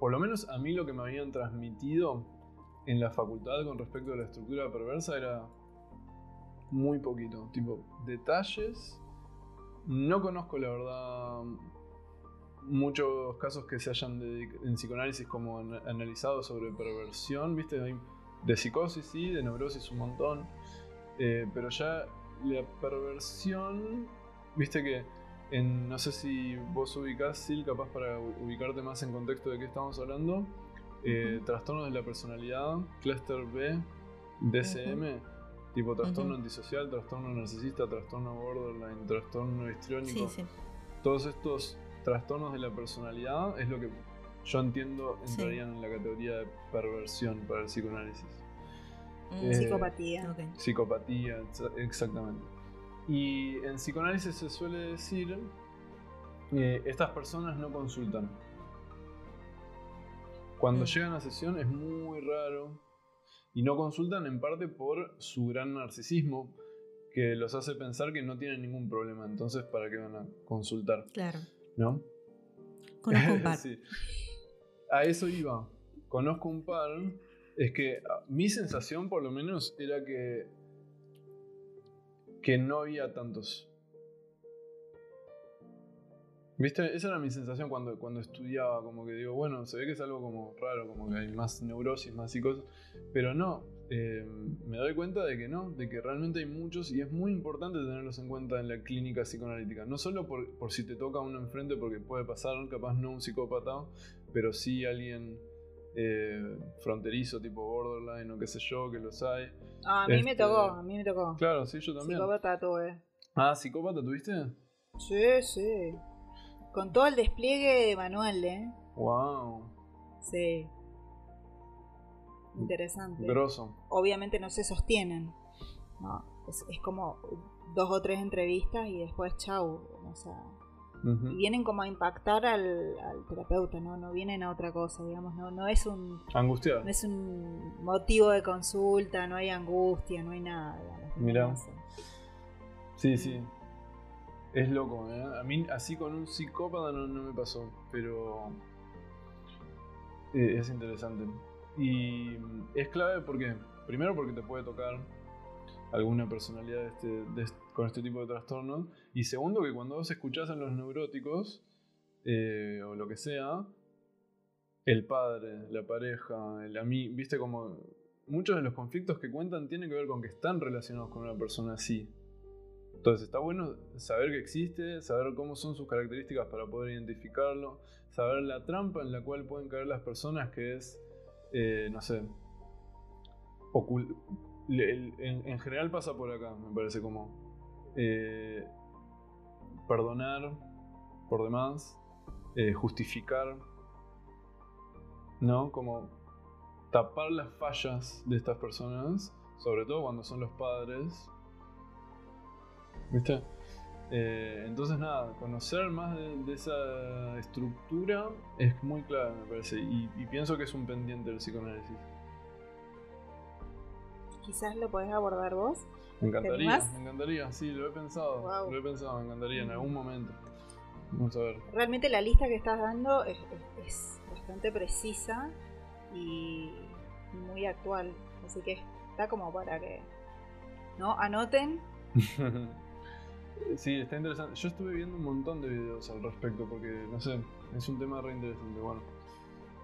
[SPEAKER 3] por lo menos a mí lo que me habían transmitido en la facultad con respecto a la estructura perversa era muy poquito. Tipo, detalles. No conozco la verdad muchos casos que se hayan en psicoanálisis como analizado sobre perversión, ¿viste? De psicosis sí, de neurosis un montón. Eh, pero ya la perversión, viste que en, no sé si vos ubicás, Sil, capaz para ubicarte más en contexto de qué estamos hablando, eh, trastornos de la personalidad, cluster B, DSM, tipo trastorno antisocial, trastorno narcisista, trastorno borderline, trastorno histriónico. Todos estos trastornos de la personalidad es lo que yo entiendo entrarían en la categoría de perversión para el psicoanálisis.
[SPEAKER 2] Mm, eh, psicopatía.
[SPEAKER 3] Psicopatía, exactamente. Y en psicoanálisis se suele decir que estas personas no consultan. Cuando mm. llegan a sesión es muy raro y no consultan en parte por su gran narcisismo que los hace pensar que no tienen ningún problema. Entonces, ¿para qué van a consultar?
[SPEAKER 1] Claro.
[SPEAKER 3] ¿No?
[SPEAKER 1] Conozco un par.
[SPEAKER 3] A eso iba. Conozco un par es que ah, mi sensación, por lo menos, era que. que no había tantos. ¿Viste? Esa era mi sensación cuando, cuando estudiaba, como que digo, bueno, se ve que es algo como raro, como que hay más neurosis, más psicosis, pero no, eh, me doy cuenta de que no, de que realmente hay muchos y es muy importante tenerlos en cuenta en la clínica psicoanalítica, no solo por, por si te toca uno enfrente, porque puede pasar, capaz no un psicópata, pero sí alguien eh, fronterizo tipo borderline o qué sé yo, que los hay.
[SPEAKER 2] Ah, a mí me este, tocó, a mí me tocó.
[SPEAKER 3] Claro, sí, yo también.
[SPEAKER 2] Psicópata tuve.
[SPEAKER 3] Ah, psicópata tuviste?
[SPEAKER 2] Sí, sí. Con todo el despliegue manual, ¿eh?
[SPEAKER 3] Wow.
[SPEAKER 2] Sí. Interesante.
[SPEAKER 3] Grosso.
[SPEAKER 2] Obviamente no se sostienen. No, es, es como dos o tres entrevistas y después chau. O sea, y vienen como a impactar al, terapeuta, ¿no? No vienen a otra cosa, digamos, no, no es un...
[SPEAKER 3] Angustia.
[SPEAKER 2] No es un motivo de consulta, no hay angustia, no hay nada.
[SPEAKER 3] Mira. Sí, sí. Es loco, ¿eh? A mí así con un psicópata no, me pasó, pero eh, es interesante. Y es clave porque, primero porque te puede tocar alguna personalidad este, con este tipo de trastornos. Y segundo que cuando vos escuchás a los neuróticos, eh, o lo que sea, el padre, la pareja, el amigo, viste como muchos de los conflictos que cuentan tienen que ver con que están relacionados con una persona así. Entonces está bueno saber que existe, saber cómo son sus características para poder identificarlo, saber la trampa en la cual pueden caer las personas que es, eh, no sé, en, general pasa por acá, me parece como eh, perdonar por demás, eh, justificar, ¿no? Como tapar las fallas de estas personas, sobre todo cuando son los padres, ¿Viste? Eh, entonces nada, conocer más de, esa estructura es muy clave, me parece, y, pienso que es un pendiente del psicoanálisis.
[SPEAKER 2] Quizás lo podés abordar vos.
[SPEAKER 3] Me encantaría, me encantaría, sí, lo he pensado, lo he pensado, me encantaría en algún momento. Vamos a ver.
[SPEAKER 2] Realmente la lista que estás dando es, es bastante precisa y muy actual, así que está como para que no anoten
[SPEAKER 3] Sí, está interesante. Yo estuve viendo un montón de videos al respecto porque, no sé, es un tema re interesante. Bueno,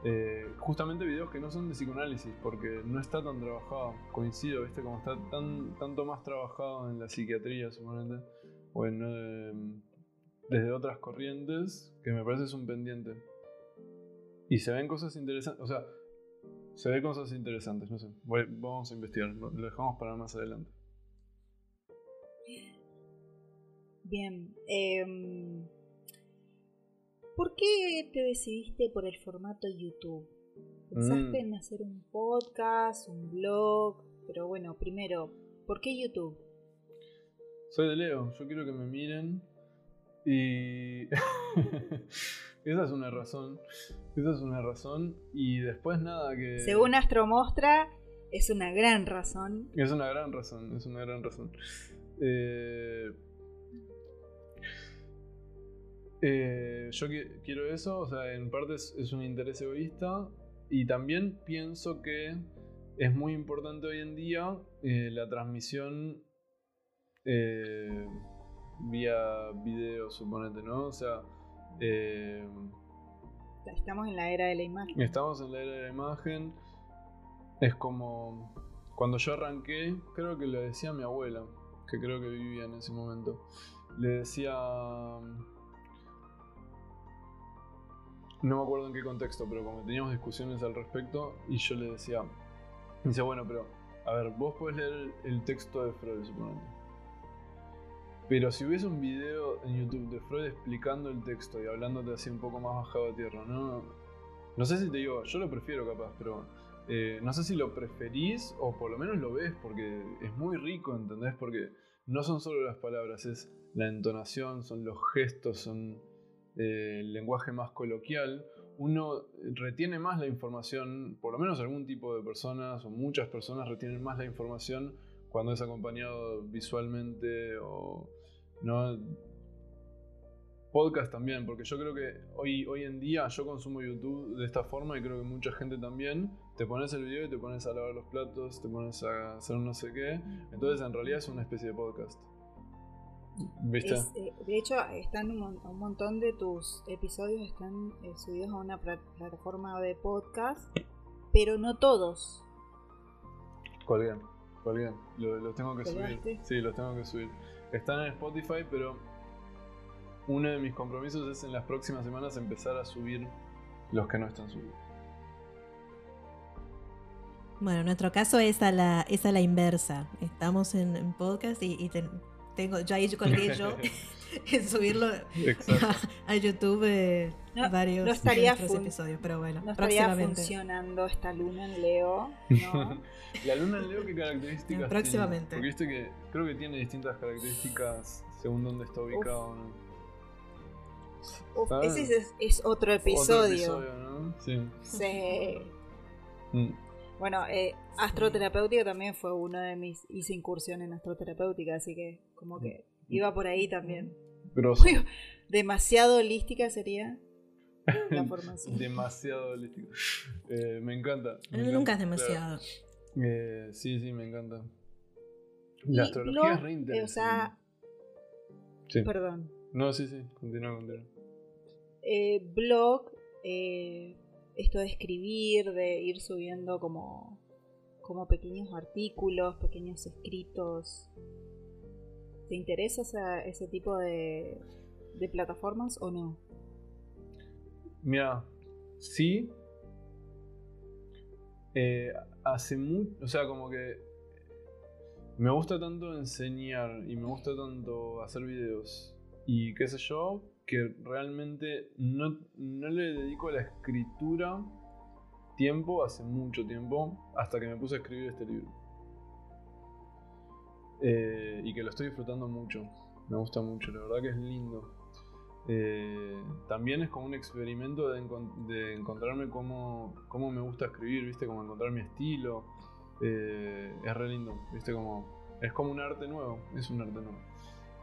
[SPEAKER 3] eh, justamente videos que no son de psicoanálisis porque no está tan trabajado. Coincido, ¿viste? Como está tan, tanto más trabajado en la psiquiatría, suponete, o en, em, desde otras corrientes, que me parece es un pendiente. Y se ven cosas interesantes, o sea, se ven cosas interesantes, no sé. vamos a investigar, lo dejamos para más adelante.
[SPEAKER 2] Bien. Em, ¿Por qué te decidiste por el formato YouTube? ¿Pensaste mm. en hacer un podcast, un blog? Pero bueno, primero, ¿por qué YouTube?
[SPEAKER 3] Soy de Leo, yo quiero que me miren. Y. Esa es una razón. Esa es una razón. Y después nada que.
[SPEAKER 2] Según Astromostra, es una gran razón.
[SPEAKER 3] Es una gran razón, es una gran razón. Eh eh, yo quiero eso, o sea, en parte es, un interés egoísta y también pienso que es muy importante hoy en día eh, la transmisión eh, vía video, suponete, ¿no? O sea...
[SPEAKER 2] estamos en la era de la imagen.
[SPEAKER 3] Estamos en la era de la imagen. Es como... Cuando yo arranqué, creo que lo decía mi abuela, que creo que vivía en ese momento. Le decía no me acuerdo en qué contexto, pero como teníamos discusiones al respecto y yo le decía, dice, bueno, pero, a ver, vos podés leer el texto de Freud, suponete. Pero si hubiese un video en YouTube de Freud explicando el texto y hablándote así un poco más bajado a tierra, ¿no? No sé si te digo, yo lo prefiero capaz, pero eh, no sé si lo preferís o por lo menos lo ves porque es muy rico, ¿entendés? Porque no son solo las palabras, es la entonación, son los gestos, son el lenguaje más coloquial, uno retiene más la información, por lo menos algún tipo de personas o muchas personas retienen más la información cuando es acompañado visualmente o no podcast también, porque yo creo que hoy, hoy en día yo consumo YouTube de esta forma y creo que mucha gente también. Te pones el video y te pones a lavar los platos, te pones a hacer no sé qué. Entonces en realidad es una especie de podcast.
[SPEAKER 2] Eh, de hecho, están un, montón de tus episodios están eh, subidos a una plataforma de podcast, pero no todos.
[SPEAKER 3] ¿Cuál bien? ¿Cuál bien? Los tengo que subir. Sí, los tengo que subir. Están en Spotify, pero uno de mis compromisos es en las próximas semanas empezar a subir los que no están subidos.
[SPEAKER 1] Bueno, en nuestro caso es a la, es a la inversa. Estamos en, podcast y, y tengo, yo ahí colgué yo en subirlo a, YouTube eh, varios
[SPEAKER 2] no estaría
[SPEAKER 1] episodios, pero bueno,
[SPEAKER 2] no estaría funcionando esta luna en Leo.
[SPEAKER 3] la luna en Leo, ¿qué características
[SPEAKER 1] próximamente.
[SPEAKER 3] Porque viste que creo que tiene distintas características según dónde está ubicado.
[SPEAKER 2] ese es, otro episodio.
[SPEAKER 3] Otro episodio ¿no? Sí.
[SPEAKER 2] sí. Mm. Bueno, eh, astroterapéutica también fue uno de mis. Hice incursión en astroterapéutica, así que como que iba por ahí también.
[SPEAKER 3] Pero
[SPEAKER 2] demasiado holística sería. la formación.
[SPEAKER 3] demasiado holístico. Eh, me encanta.
[SPEAKER 1] nunca es demasiado.
[SPEAKER 3] Eh, sí, sí, me encanta. La astrología es re
[SPEAKER 2] O sea. Sí. Perdón.
[SPEAKER 3] No, sí, sí, continúa, continúa.
[SPEAKER 2] Eh, blog, eh, esto de escribir, de ir subiendo como, como pequeños artículos, pequeños escritos. ¿Te interesa ese tipo de, de plataformas o no?
[SPEAKER 3] Mira, sí. Eh, hace mucho, o sea, como que me gusta tanto enseñar y me gusta tanto hacer videos y qué sé yo, que realmente no, no le dedico a la escritura tiempo, hace mucho tiempo, hasta que me puse a escribir este libro. Eh, y que lo estoy disfrutando mucho, me gusta mucho, la verdad que es lindo. Eh, también es como un experimento de, encontrarme cómo, cómo, me gusta escribir, ¿viste? Como encontrar mi estilo. Eh, es re lindo, ¿viste? Como, es como un arte nuevo, es un arte nuevo.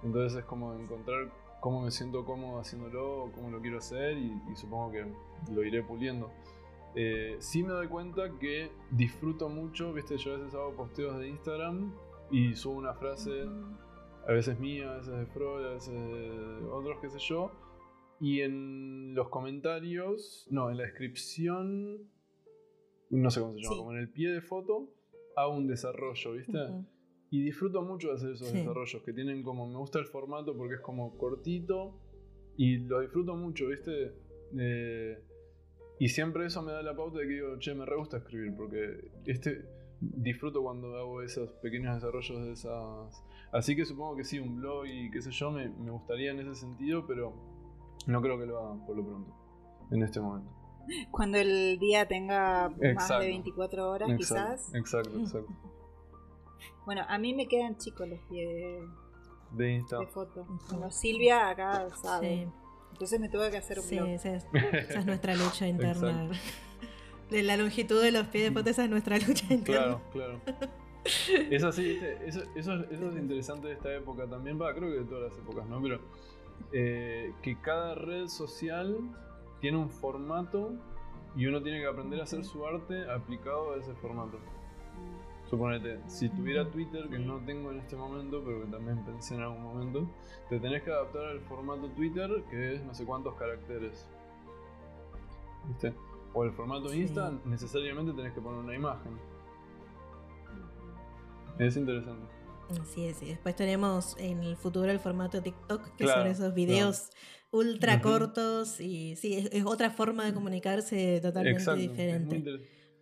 [SPEAKER 3] Entonces es como encontrar cómo me siento cómodo haciéndolo, cómo lo quiero hacer y, supongo que lo iré puliendo. Eh, sí me doy cuenta que disfruto mucho, ¿viste? Yo a veces hago posteos de Instagram y subo una frase a veces mía, a veces de Freud, a veces de otros, qué sé yo. Y en los comentarios, no, en la descripción, no sé cómo se llama, como en el pie de foto, hago un desarrollo, ¿viste? Y disfruto mucho de hacer esos desarrollos que tienen como, me gusta el formato porque es como cortito y lo disfruto mucho, ¿viste? Eh, y siempre eso me da la pauta de que digo, che, me re gusta escribir porque este disfruto cuando hago esos pequeños desarrollos de esas Así que supongo que sí, un blog y qué sé yo, me, gustaría en ese sentido, pero no creo que lo haga por lo pronto, en este momento.
[SPEAKER 2] Cuando el día tenga más de 24 horas, quizás.
[SPEAKER 3] Exacto, exacto.
[SPEAKER 2] Bueno, a mí me quedan chicos los pies
[SPEAKER 3] de, Insta.
[SPEAKER 2] de foto. Bueno, Silvia acá sabe. Entonces me tuve que hacer un blog.
[SPEAKER 1] Sí, esa es, nuestra lucha interna. De la longitud de los pies de foto, esa es nuestra lucha interna.
[SPEAKER 3] Claro, claro. Eso sí, Eso, eso, es interesante de esta época también, va, creo que de todas las épocas, ¿no? Pero eh, que cada red social tiene un formato y uno tiene que aprender a hacer su arte aplicado a ese formato. Suponete, si tuviera Twitter, que no tengo en este momento, pero que también pensé en algún momento, te tenés que adaptar al formato Twitter, que es no sé cuántos caracteres. ¿Viste? O el formato Insta, necesariamente tenés que poner una imagen. Es interesante.
[SPEAKER 1] Así es, y después tenemos en el futuro el formato TikTok, que son esos videos ultra cortos y sí, es, otra forma de comunicarse totalmente diferente.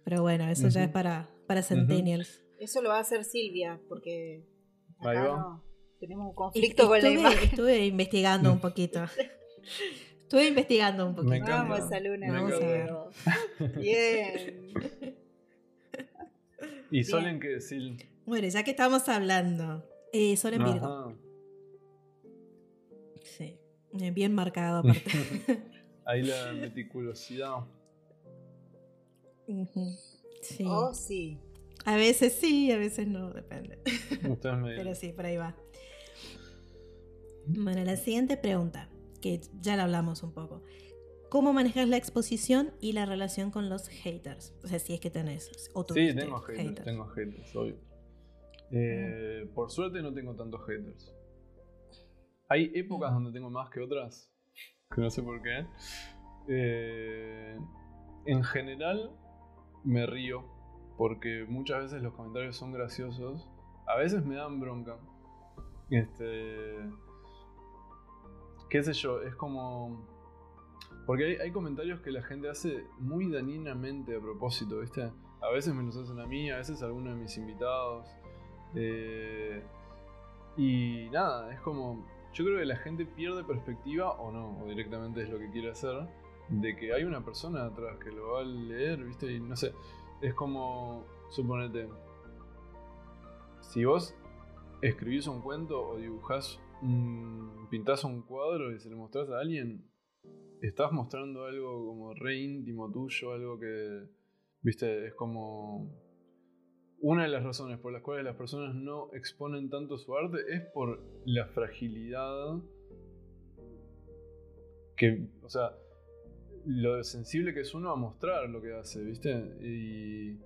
[SPEAKER 1] Pero bueno, eso ya es para, para Centennials.
[SPEAKER 2] Eso lo va a hacer Silvia, porque acá tenemos un conflicto con la imagen.
[SPEAKER 1] Estuve investigando un poquito. Estuve investigando un poquito.
[SPEAKER 2] Vamos a Luna, vamos a ver. Bien.
[SPEAKER 3] ¿Y suelen que decir
[SPEAKER 1] bueno, ya que estamos hablando, eh, Sol en Virgo. Sí, bien marcado aparte.
[SPEAKER 3] Ahí la meticulosidad.
[SPEAKER 1] Sí.
[SPEAKER 2] Oh, sí.
[SPEAKER 1] A veces sí, a veces no, depende. Pero sí, por ahí va. Bueno, la siguiente pregunta, que ya la hablamos un poco. ¿Cómo manejas la exposición y la relación con los haters? O sea, si es que tenés.
[SPEAKER 3] O sí, tengo haters, tengo haters, obvio. Eh, por suerte no tengo tantos haters. Hay épocas donde tengo más que otras, que no sé por qué. Eh, en general me río porque muchas veces los comentarios son graciosos. A veces me dan bronca. Este. qué sé yo, es como... Porque hay, comentarios que la gente hace muy dañinamente a propósito, ¿viste? A veces me los hacen a mí, a veces a alguno de mis invitados. Eh, y nada, es como. Yo creo que la gente pierde perspectiva, o no, o directamente es lo que quiere hacer, de que hay una persona atrás que lo va a leer, ¿viste? Y no sé, es como. Suponete. Si vos escribís un cuento o dibujás, un, pintás un cuadro y se lo mostrás a alguien, estás mostrando algo como re íntimo tuyo, algo que. ¿Viste? Es como una de las razones por las cuales las personas no exponen tanto su arte es por la fragilidad que, o sea, lo sensible que es uno a mostrar lo que hace, ¿viste? Y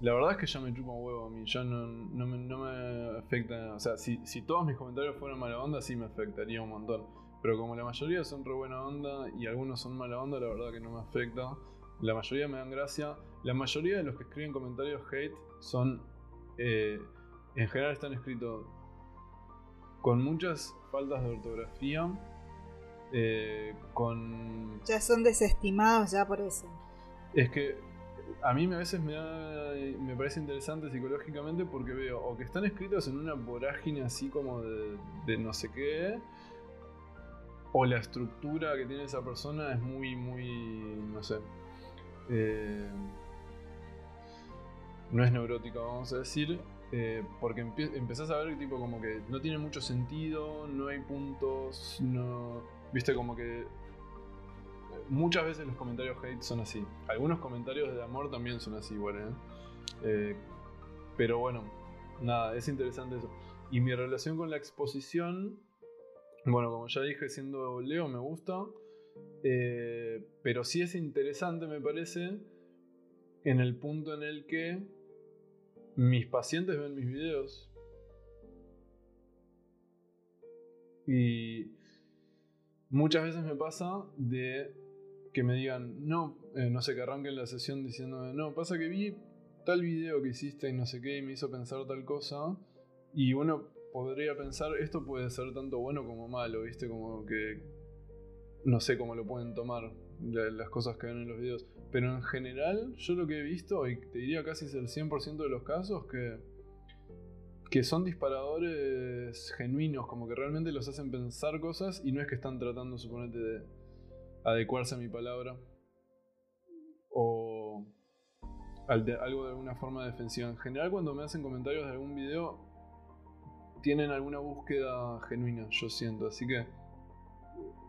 [SPEAKER 3] la verdad es que ya me chupa un huevo a mí, ya no, no, me, afecta. O sea, si, si, todos mis comentarios fueran mala onda, sí me afectaría un montón. Pero como la mayoría son re buena onda y algunos son mala onda, la verdad que no me afecta. La mayoría me dan gracia. La mayoría de los que escriben comentarios hate son. Eh, en general están escritos con muchas faltas de ortografía. Eh, con.
[SPEAKER 2] Ya son desestimados ya por eso.
[SPEAKER 3] Es que a mí a veces me, me parece interesante psicológicamente porque veo o que están escritos en una vorágine así como de, no sé qué, o la estructura que tiene esa persona es muy, muy, no sé, eh, no es neurótica, vamos a decir, eh, porque empezás a ver tipo como que no tiene mucho sentido, no hay puntos, no, viste como que muchas veces los comentarios hate son así. Algunos comentarios de amor también son así, igual, ¿eh? ¿eh? pero bueno, nada, es interesante eso. Y mi relación con la exposición, bueno, como ya dije, siendo Leo me gusta. Eh, pero sí es interesante, me parece, en el punto en el que mis pacientes ven mis videos. Y muchas veces me pasa de que me digan, no, eh, no sé, que arranquen la sesión diciéndome, no, pasa que vi tal video que hiciste y no sé qué y me hizo pensar tal cosa. Y uno podría pensar, esto puede ser tanto bueno como malo, ¿viste? Como que no sé cómo lo pueden tomar las cosas que ven en los videos. Pero en general, yo lo que he visto, y te diría casi es el 100% de los casos, que, que son disparadores genuinos, como que realmente los hacen pensar cosas y no es que están tratando, suponete, de adecuarse a mi palabra o algo de alguna forma defensiva. En general cuando me hacen comentarios de algún video tienen alguna búsqueda genuina, yo siento. Así que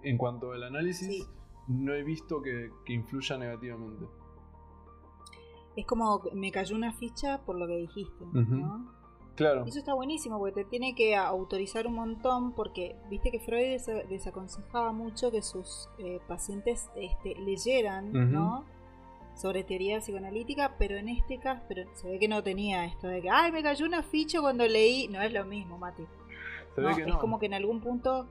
[SPEAKER 3] en cuanto al análisis, no he visto que, influya negativamente.
[SPEAKER 2] Es como me cayó una ficha por lo que dijiste, eso está buenísimo porque te tiene que autorizar un montón porque viste que Freud desaconsejaba mucho que sus eh, pacientes este, leyeran, ¿no? Sobre teoría psicoanalítica, pero en este caso, pero se ve que no tenía esto de que, ay, me cayó una ficha cuando leí. No es lo mismo, Mati. Es como que en algún punto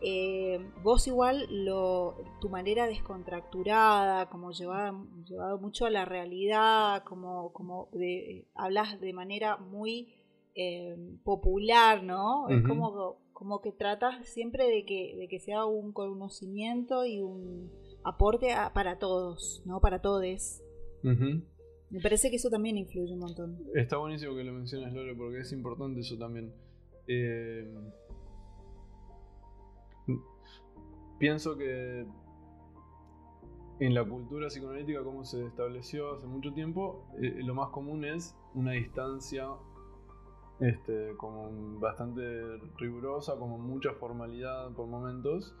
[SPEAKER 2] eh, vos igual lo, tu manera descontracturada, como llevado, llevado mucho a la realidad, como, como de, hablas de manera muy eh, popular, ¿no? Es como, como que tratas siempre de que, de que sea un conocimiento y un aporte para todos, ¿no? Para todos. Me parece que eso también influye un montón.
[SPEAKER 3] Está buenísimo que lo menciones, Lore, porque es importante eso también. Eh, pienso que en la cultura psicoanalítica, como se estableció hace mucho tiempo, eh, lo más común es una distancia este, como bastante rigurosa, como mucha formalidad por momentos.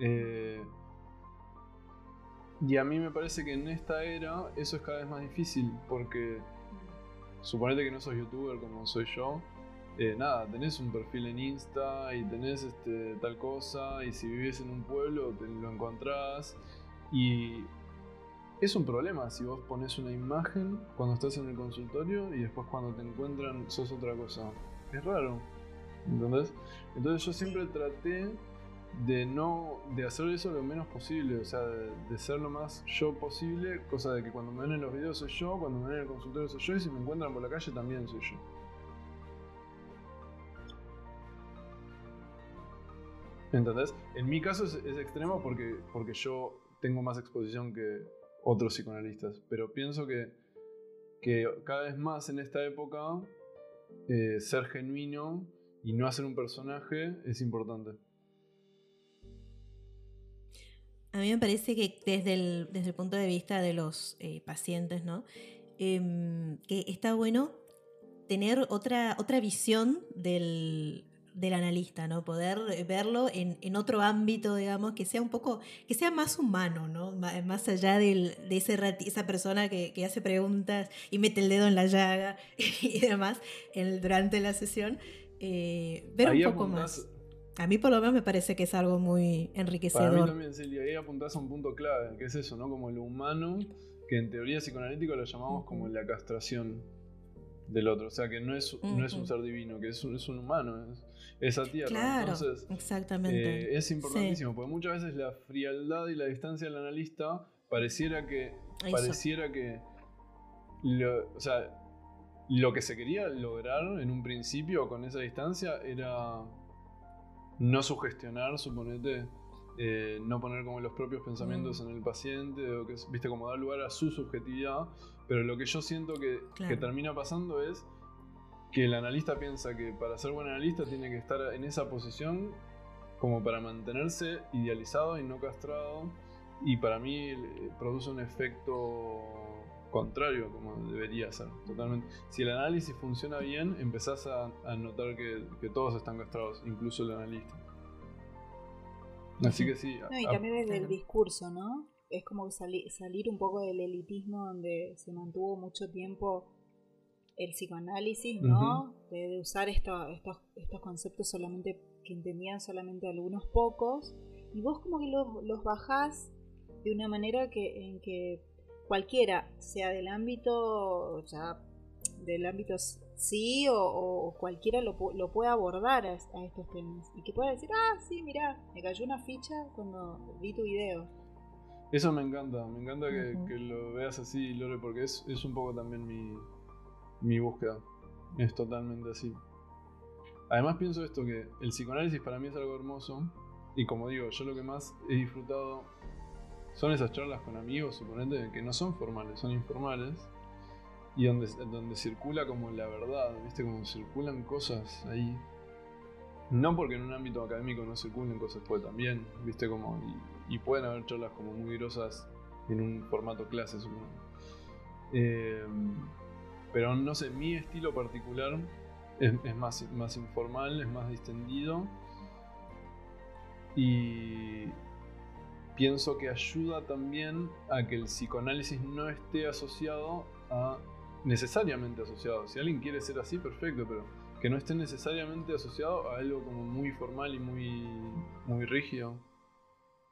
[SPEAKER 3] Eh, y a mí me parece que en esta era eso es cada vez más difícil porque suponete que no sos youtuber como soy yo. Eh, nada, tenés un perfil en Insta y tenés este, tal cosa y si vivís en un pueblo te lo encontrás y es un problema si vos pones una imagen cuando estás en el consultorio y después cuando te encuentran sos otra cosa. Es raro. ¿Entendés? Entonces yo siempre traté de no de hacer eso lo menos posible, o sea, de, ser lo más yo posible, cosa de que cuando me ven en los videos soy yo, cuando me ven en el consultorio soy yo y si me encuentran por la calle también soy yo. ¿Entendés? En mi caso es, es extremo porque, porque yo tengo más exposición que, otros psicoanalistas. Pero pienso que, que cada vez más en esta época eh, ser genuino y no hacer un personaje es importante.
[SPEAKER 1] A mí me parece que desde el, desde el punto de vista de los eh, pacientes, ¿no? Em, que está bueno tener otra, otra visión del, del analista, ¿no? Poder eh, verlo en, otro ámbito, digamos, que sea un poco, que sea más humano, ¿no? Más allá de ese esa persona que, hace preguntas y mete el dedo en la llaga y demás durante la sesión, eh, ver un poco más. A mí por lo menos me parece que es algo muy enriquecedor.
[SPEAKER 3] Para mí también, Celia, ahí apuntás a un punto clave, que es eso, ¿no? Como lo humano, que en teoría psicoanalítica lo llamamos como la castración del otro. O sea, que no es, no es un ser divino, que es un, es un humano, es, esa tierra.
[SPEAKER 1] Claro, Entonces, exactamente.
[SPEAKER 3] Eh, es importantísimo, porque muchas veces la frialdad y la distancia del analista pareciera que... Pareciera que... o sea, lo que se quería lograr en un principio con esa distancia era no sugestionar, suponete, eh, no poner como los propios pensamientos mm. en el paciente, o que, viste, como dar lugar a su subjetividad, pero lo que yo siento que, que, termina pasando es que el analista piensa que para ser buen analista tiene que estar en esa posición como para mantenerse idealizado y no castrado, y para mí eh, produce un efecto contrario como debería ser, totalmente. Si el análisis funciona bien, empezás a, notar que, todos están castrados, incluso el analista. Así que sí.
[SPEAKER 2] y también desde el discurso, ¿no? Es como salir un poco del elitismo donde se mantuvo mucho tiempo el psicoanálisis, ¿no? de, usar estos, estos conceptos solamente que entendían solamente algunos pocos. Y vos como que los, los bajás de una manera que, en que cualquiera, sea del ámbito, ya del ámbito sí o, cualquiera lo, lo, puede abordar a, estos temas y que pueda decir, ah, sí, mira, me cayó una ficha cuando vi tu video.
[SPEAKER 3] Eso me encanta, me encanta que, lo veas así, Lore, porque es, es un poco también mi, mi búsqueda. Es totalmente así. Además pienso esto, que el psicoanálisis para mí es algo hermoso y como digo, yo lo que más he disfrutado son esas charlas con amigos, suponete, que no son formales, son informales, y donde, donde circula como la verdad, ¿viste? Como circulan cosas ahí. No porque en un ámbito académico no circulen cosas, pues también, ¿viste? Como, y, pueden haber charlas como muy grosas en un formato clase, supongo. Eh, pero no sé, mi estilo particular es, más, más informal, es más distendido. Y, pienso que ayuda también a que el psicoanálisis no esté asociado a necesariamente asociado. Si alguien quiere ser así, perfecto, pero que no esté necesariamente asociado a algo como muy formal y muy, muy rígido.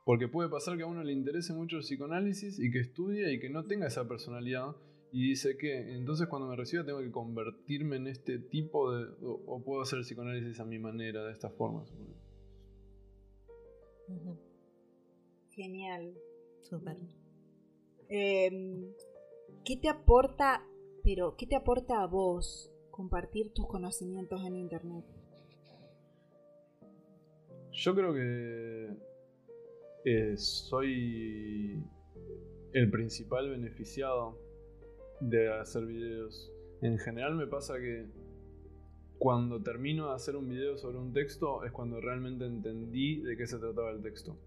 [SPEAKER 3] Porque puede pasar que a uno le interese mucho el psicoanálisis y que estudie y que no tenga esa personalidad y dice que entonces cuando me reciba tengo que convertirme en este tipo de... o, puedo hacer psicoanálisis a mi manera, de esta forma.
[SPEAKER 2] Genial.
[SPEAKER 1] Súper.
[SPEAKER 2] Em, ¿Qué te aporta, pero qué te aporta a vos compartir tus conocimientos en Internet?
[SPEAKER 3] Yo creo que eh, soy el principal beneficiado de hacer videos. En general me pasa que cuando termino de hacer un video sobre un texto es cuando realmente entendí de qué se trataba el texto.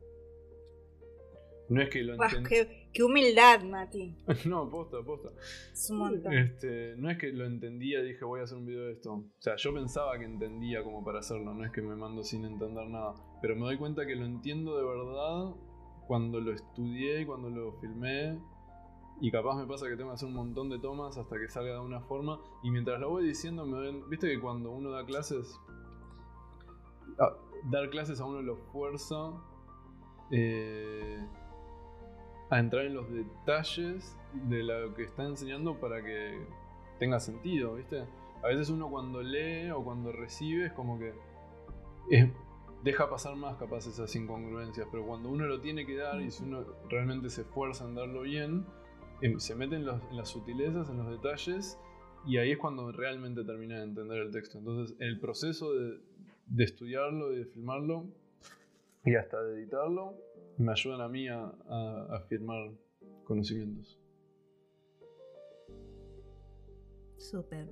[SPEAKER 3] No es que lo
[SPEAKER 2] entendí. Qué, humildad, Mati.
[SPEAKER 3] no, posta, posta.
[SPEAKER 2] Es un montón.
[SPEAKER 3] Este, no es que lo entendía y dije voy a hacer un video de esto. O sea, yo pensaba que entendía como para hacerlo, no es que me mando sin entender nada. Pero me doy cuenta que lo entiendo de verdad cuando lo estudié y cuando lo filmé. Y capaz me pasa que tengo que hacer un montón de tomas hasta que salga de una forma. Y mientras lo voy diciendo, me ven. Viste que cuando uno da clases. dar clases a uno lo fuerza. Eh, a entrar en los detalles de lo que está enseñando para que tenga sentido, ¿viste? A veces uno cuando lee o cuando recibe es como que deja pasar más capaz esas incongruencias, pero cuando uno lo tiene que dar y si uno realmente se esfuerza en darlo bien, se mete en, las sutilezas, en los detalles y ahí es cuando realmente termina de entender el texto. Entonces el proceso de, estudiarlo, de filmarlo y hasta de editarlo me ayudan a mí a, a, firmar conocimientos.
[SPEAKER 1] Súper.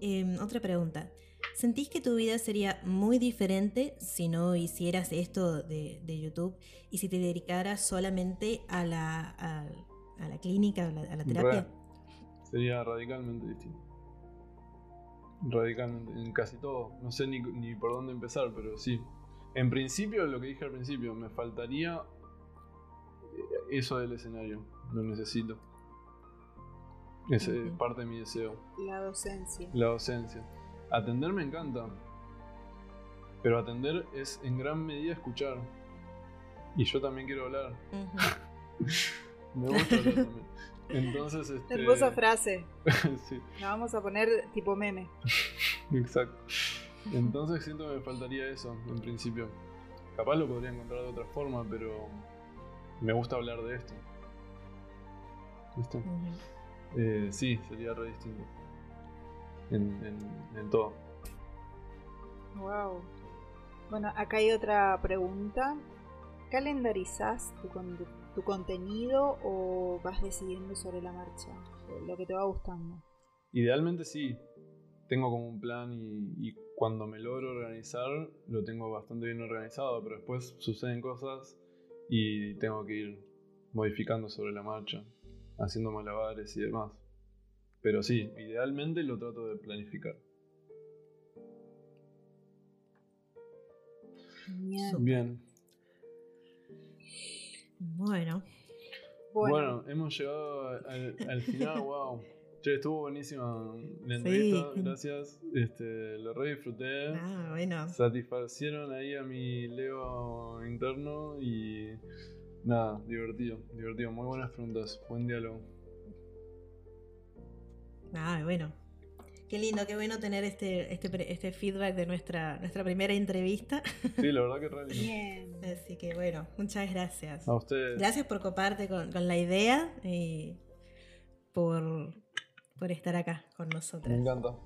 [SPEAKER 1] Em, otra pregunta. ¿Sentís que tu vida sería muy diferente si no hicieras esto de, YouTube y si te dedicaras solamente a la, la clínica, a la, terapia?
[SPEAKER 3] Sería radicalmente distinto. Radicalmente, en casi todo. No sé ni, ni por dónde empezar, pero sí, en principio, lo que dije al principio, me faltaría eso del escenario. Lo necesito. Es parte de mi deseo.
[SPEAKER 2] La docencia.
[SPEAKER 3] La docencia. Atender me encanta. Pero atender es en gran medida escuchar. Y yo también quiero hablar. Me gusta también. Entonces, este...
[SPEAKER 2] Hermosa frase. sí. La vamos a poner tipo meme.
[SPEAKER 3] Exacto. Entonces siento que me faltaría eso, en principio. Capaz lo podría encontrar de otra forma, pero me gusta hablar de esto. ¿Listo? Eh, sí, sería re distinto. En, en, todo.
[SPEAKER 2] Wow. Bueno, acá hay otra pregunta. ¿Calendarizas tu, tu contenido o vas decidiendo sobre la marcha? Lo que te va gustando.
[SPEAKER 3] Idealmente sí. Tengo como un plan y, y cuando me logro organizar lo tengo bastante bien organizado, pero después suceden cosas y tengo que ir modificando sobre la marcha, haciendo malabares y demás. Pero sí, idealmente lo trato de planificar. Bien.
[SPEAKER 1] Bueno.
[SPEAKER 3] bueno. hemos llegado al, final, wow. Che, estuvo buenísima la entrevista, gracias. Este, lo re disfruté.
[SPEAKER 1] Ah, bueno.
[SPEAKER 3] Satisfacieron ahí a mi Leo interno y nada, divertido, divertido. Muy buenas preguntas, buen diálogo.
[SPEAKER 1] Ah, bueno. Qué lindo, qué bueno tener este, este, este feedback de nuestra, nuestra primera entrevista.
[SPEAKER 3] Sí, la verdad que re
[SPEAKER 2] Bien.
[SPEAKER 1] Así que bueno, muchas gracias.
[SPEAKER 3] A ustedes.
[SPEAKER 1] Gracias por coparte con, con la idea y por, por estar acá con nosotros.
[SPEAKER 3] Me encanta.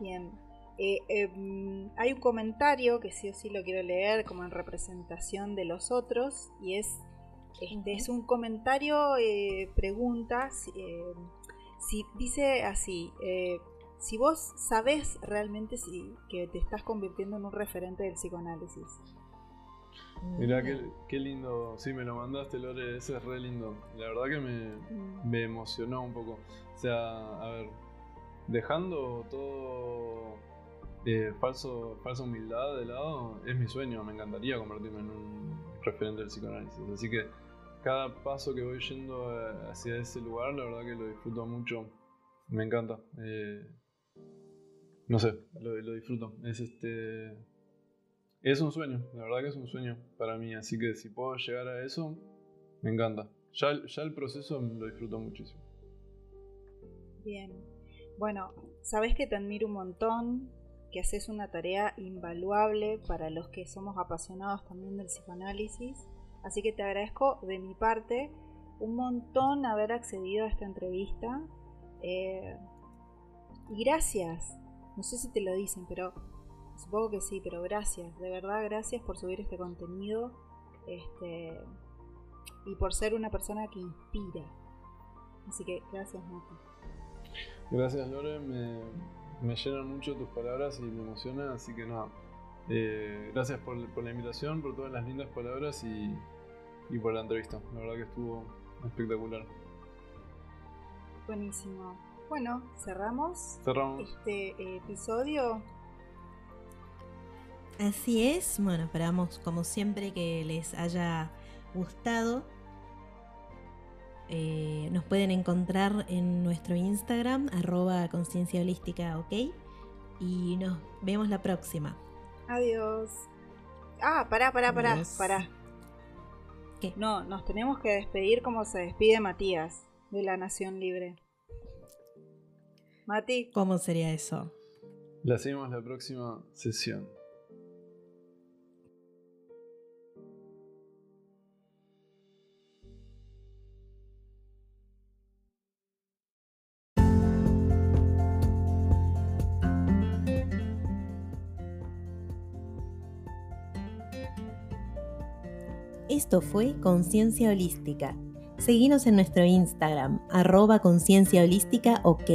[SPEAKER 2] Bien. Eh, em, hay un comentario que sí o sí lo quiero leer como en representación de los otros y es, este, es un comentario, eh, pregunta, eh, si dice así, eh, si vos sabés realmente si, que te estás convirtiendo en un referente del psicoanálisis.
[SPEAKER 3] Mirá, qué, qué, lindo. Sí, me lo mandaste, Lore. Ese es re lindo. La verdad que me, mm. me emocionó un poco. O sea, a ver, dejando todo eh, falso, falsa humildad de lado, es mi sueño. Me encantaría convertirme en un referente del psicoanálisis. Así que cada paso que voy yendo eh, hacia ese lugar, la verdad que lo disfruto mucho. Me encanta. Eh, no sé, lo, lo, disfruto. Es este. Es un sueño, la verdad que es un sueño para mí. Así que si puedo llegar a eso, me encanta. Ya, ya el proceso lo disfruto muchísimo.
[SPEAKER 2] Bien. Bueno, sabes que te admiro un montón, que haces una tarea invaluable para los que somos apasionados también del psicoanálisis Así que te agradezco de mi parte un montón haber accedido a esta entrevista. Eh, y gracias. No sé si te lo dicen, pero supongo que sí, pero gracias. De verdad, gracias por subir este contenido. Este, y por ser una persona que inspira. Así que gracias, Mati.
[SPEAKER 3] Gracias, Lore. Me, me llenan mucho tus palabras y me emocionan. Así que nada. Eh, gracias por, por la invitación, por todas las lindas palabras y y por la entrevista. La verdad que estuvo espectacular.
[SPEAKER 2] Buenísimo. Bueno, cerramos,
[SPEAKER 3] cerramos.
[SPEAKER 2] este episodio.
[SPEAKER 1] Así es. Bueno, esperamos como siempre que les haya gustado. Eh, nos pueden encontrar en nuestro Instagram, arroba conciencia holística, ok. Y nos vemos la próxima.
[SPEAKER 2] Adiós. Ah, pará, pará, pará, pará. No, nos tenemos que despedir como se despide Matías de la Nación Libre. Mati.
[SPEAKER 1] ¿Cómo sería eso?
[SPEAKER 3] La seguimos la próxima sesión.
[SPEAKER 1] Esto fue Conciencia Holística. Seguinos en nuestro Instagram, arroba conciencia holística ok.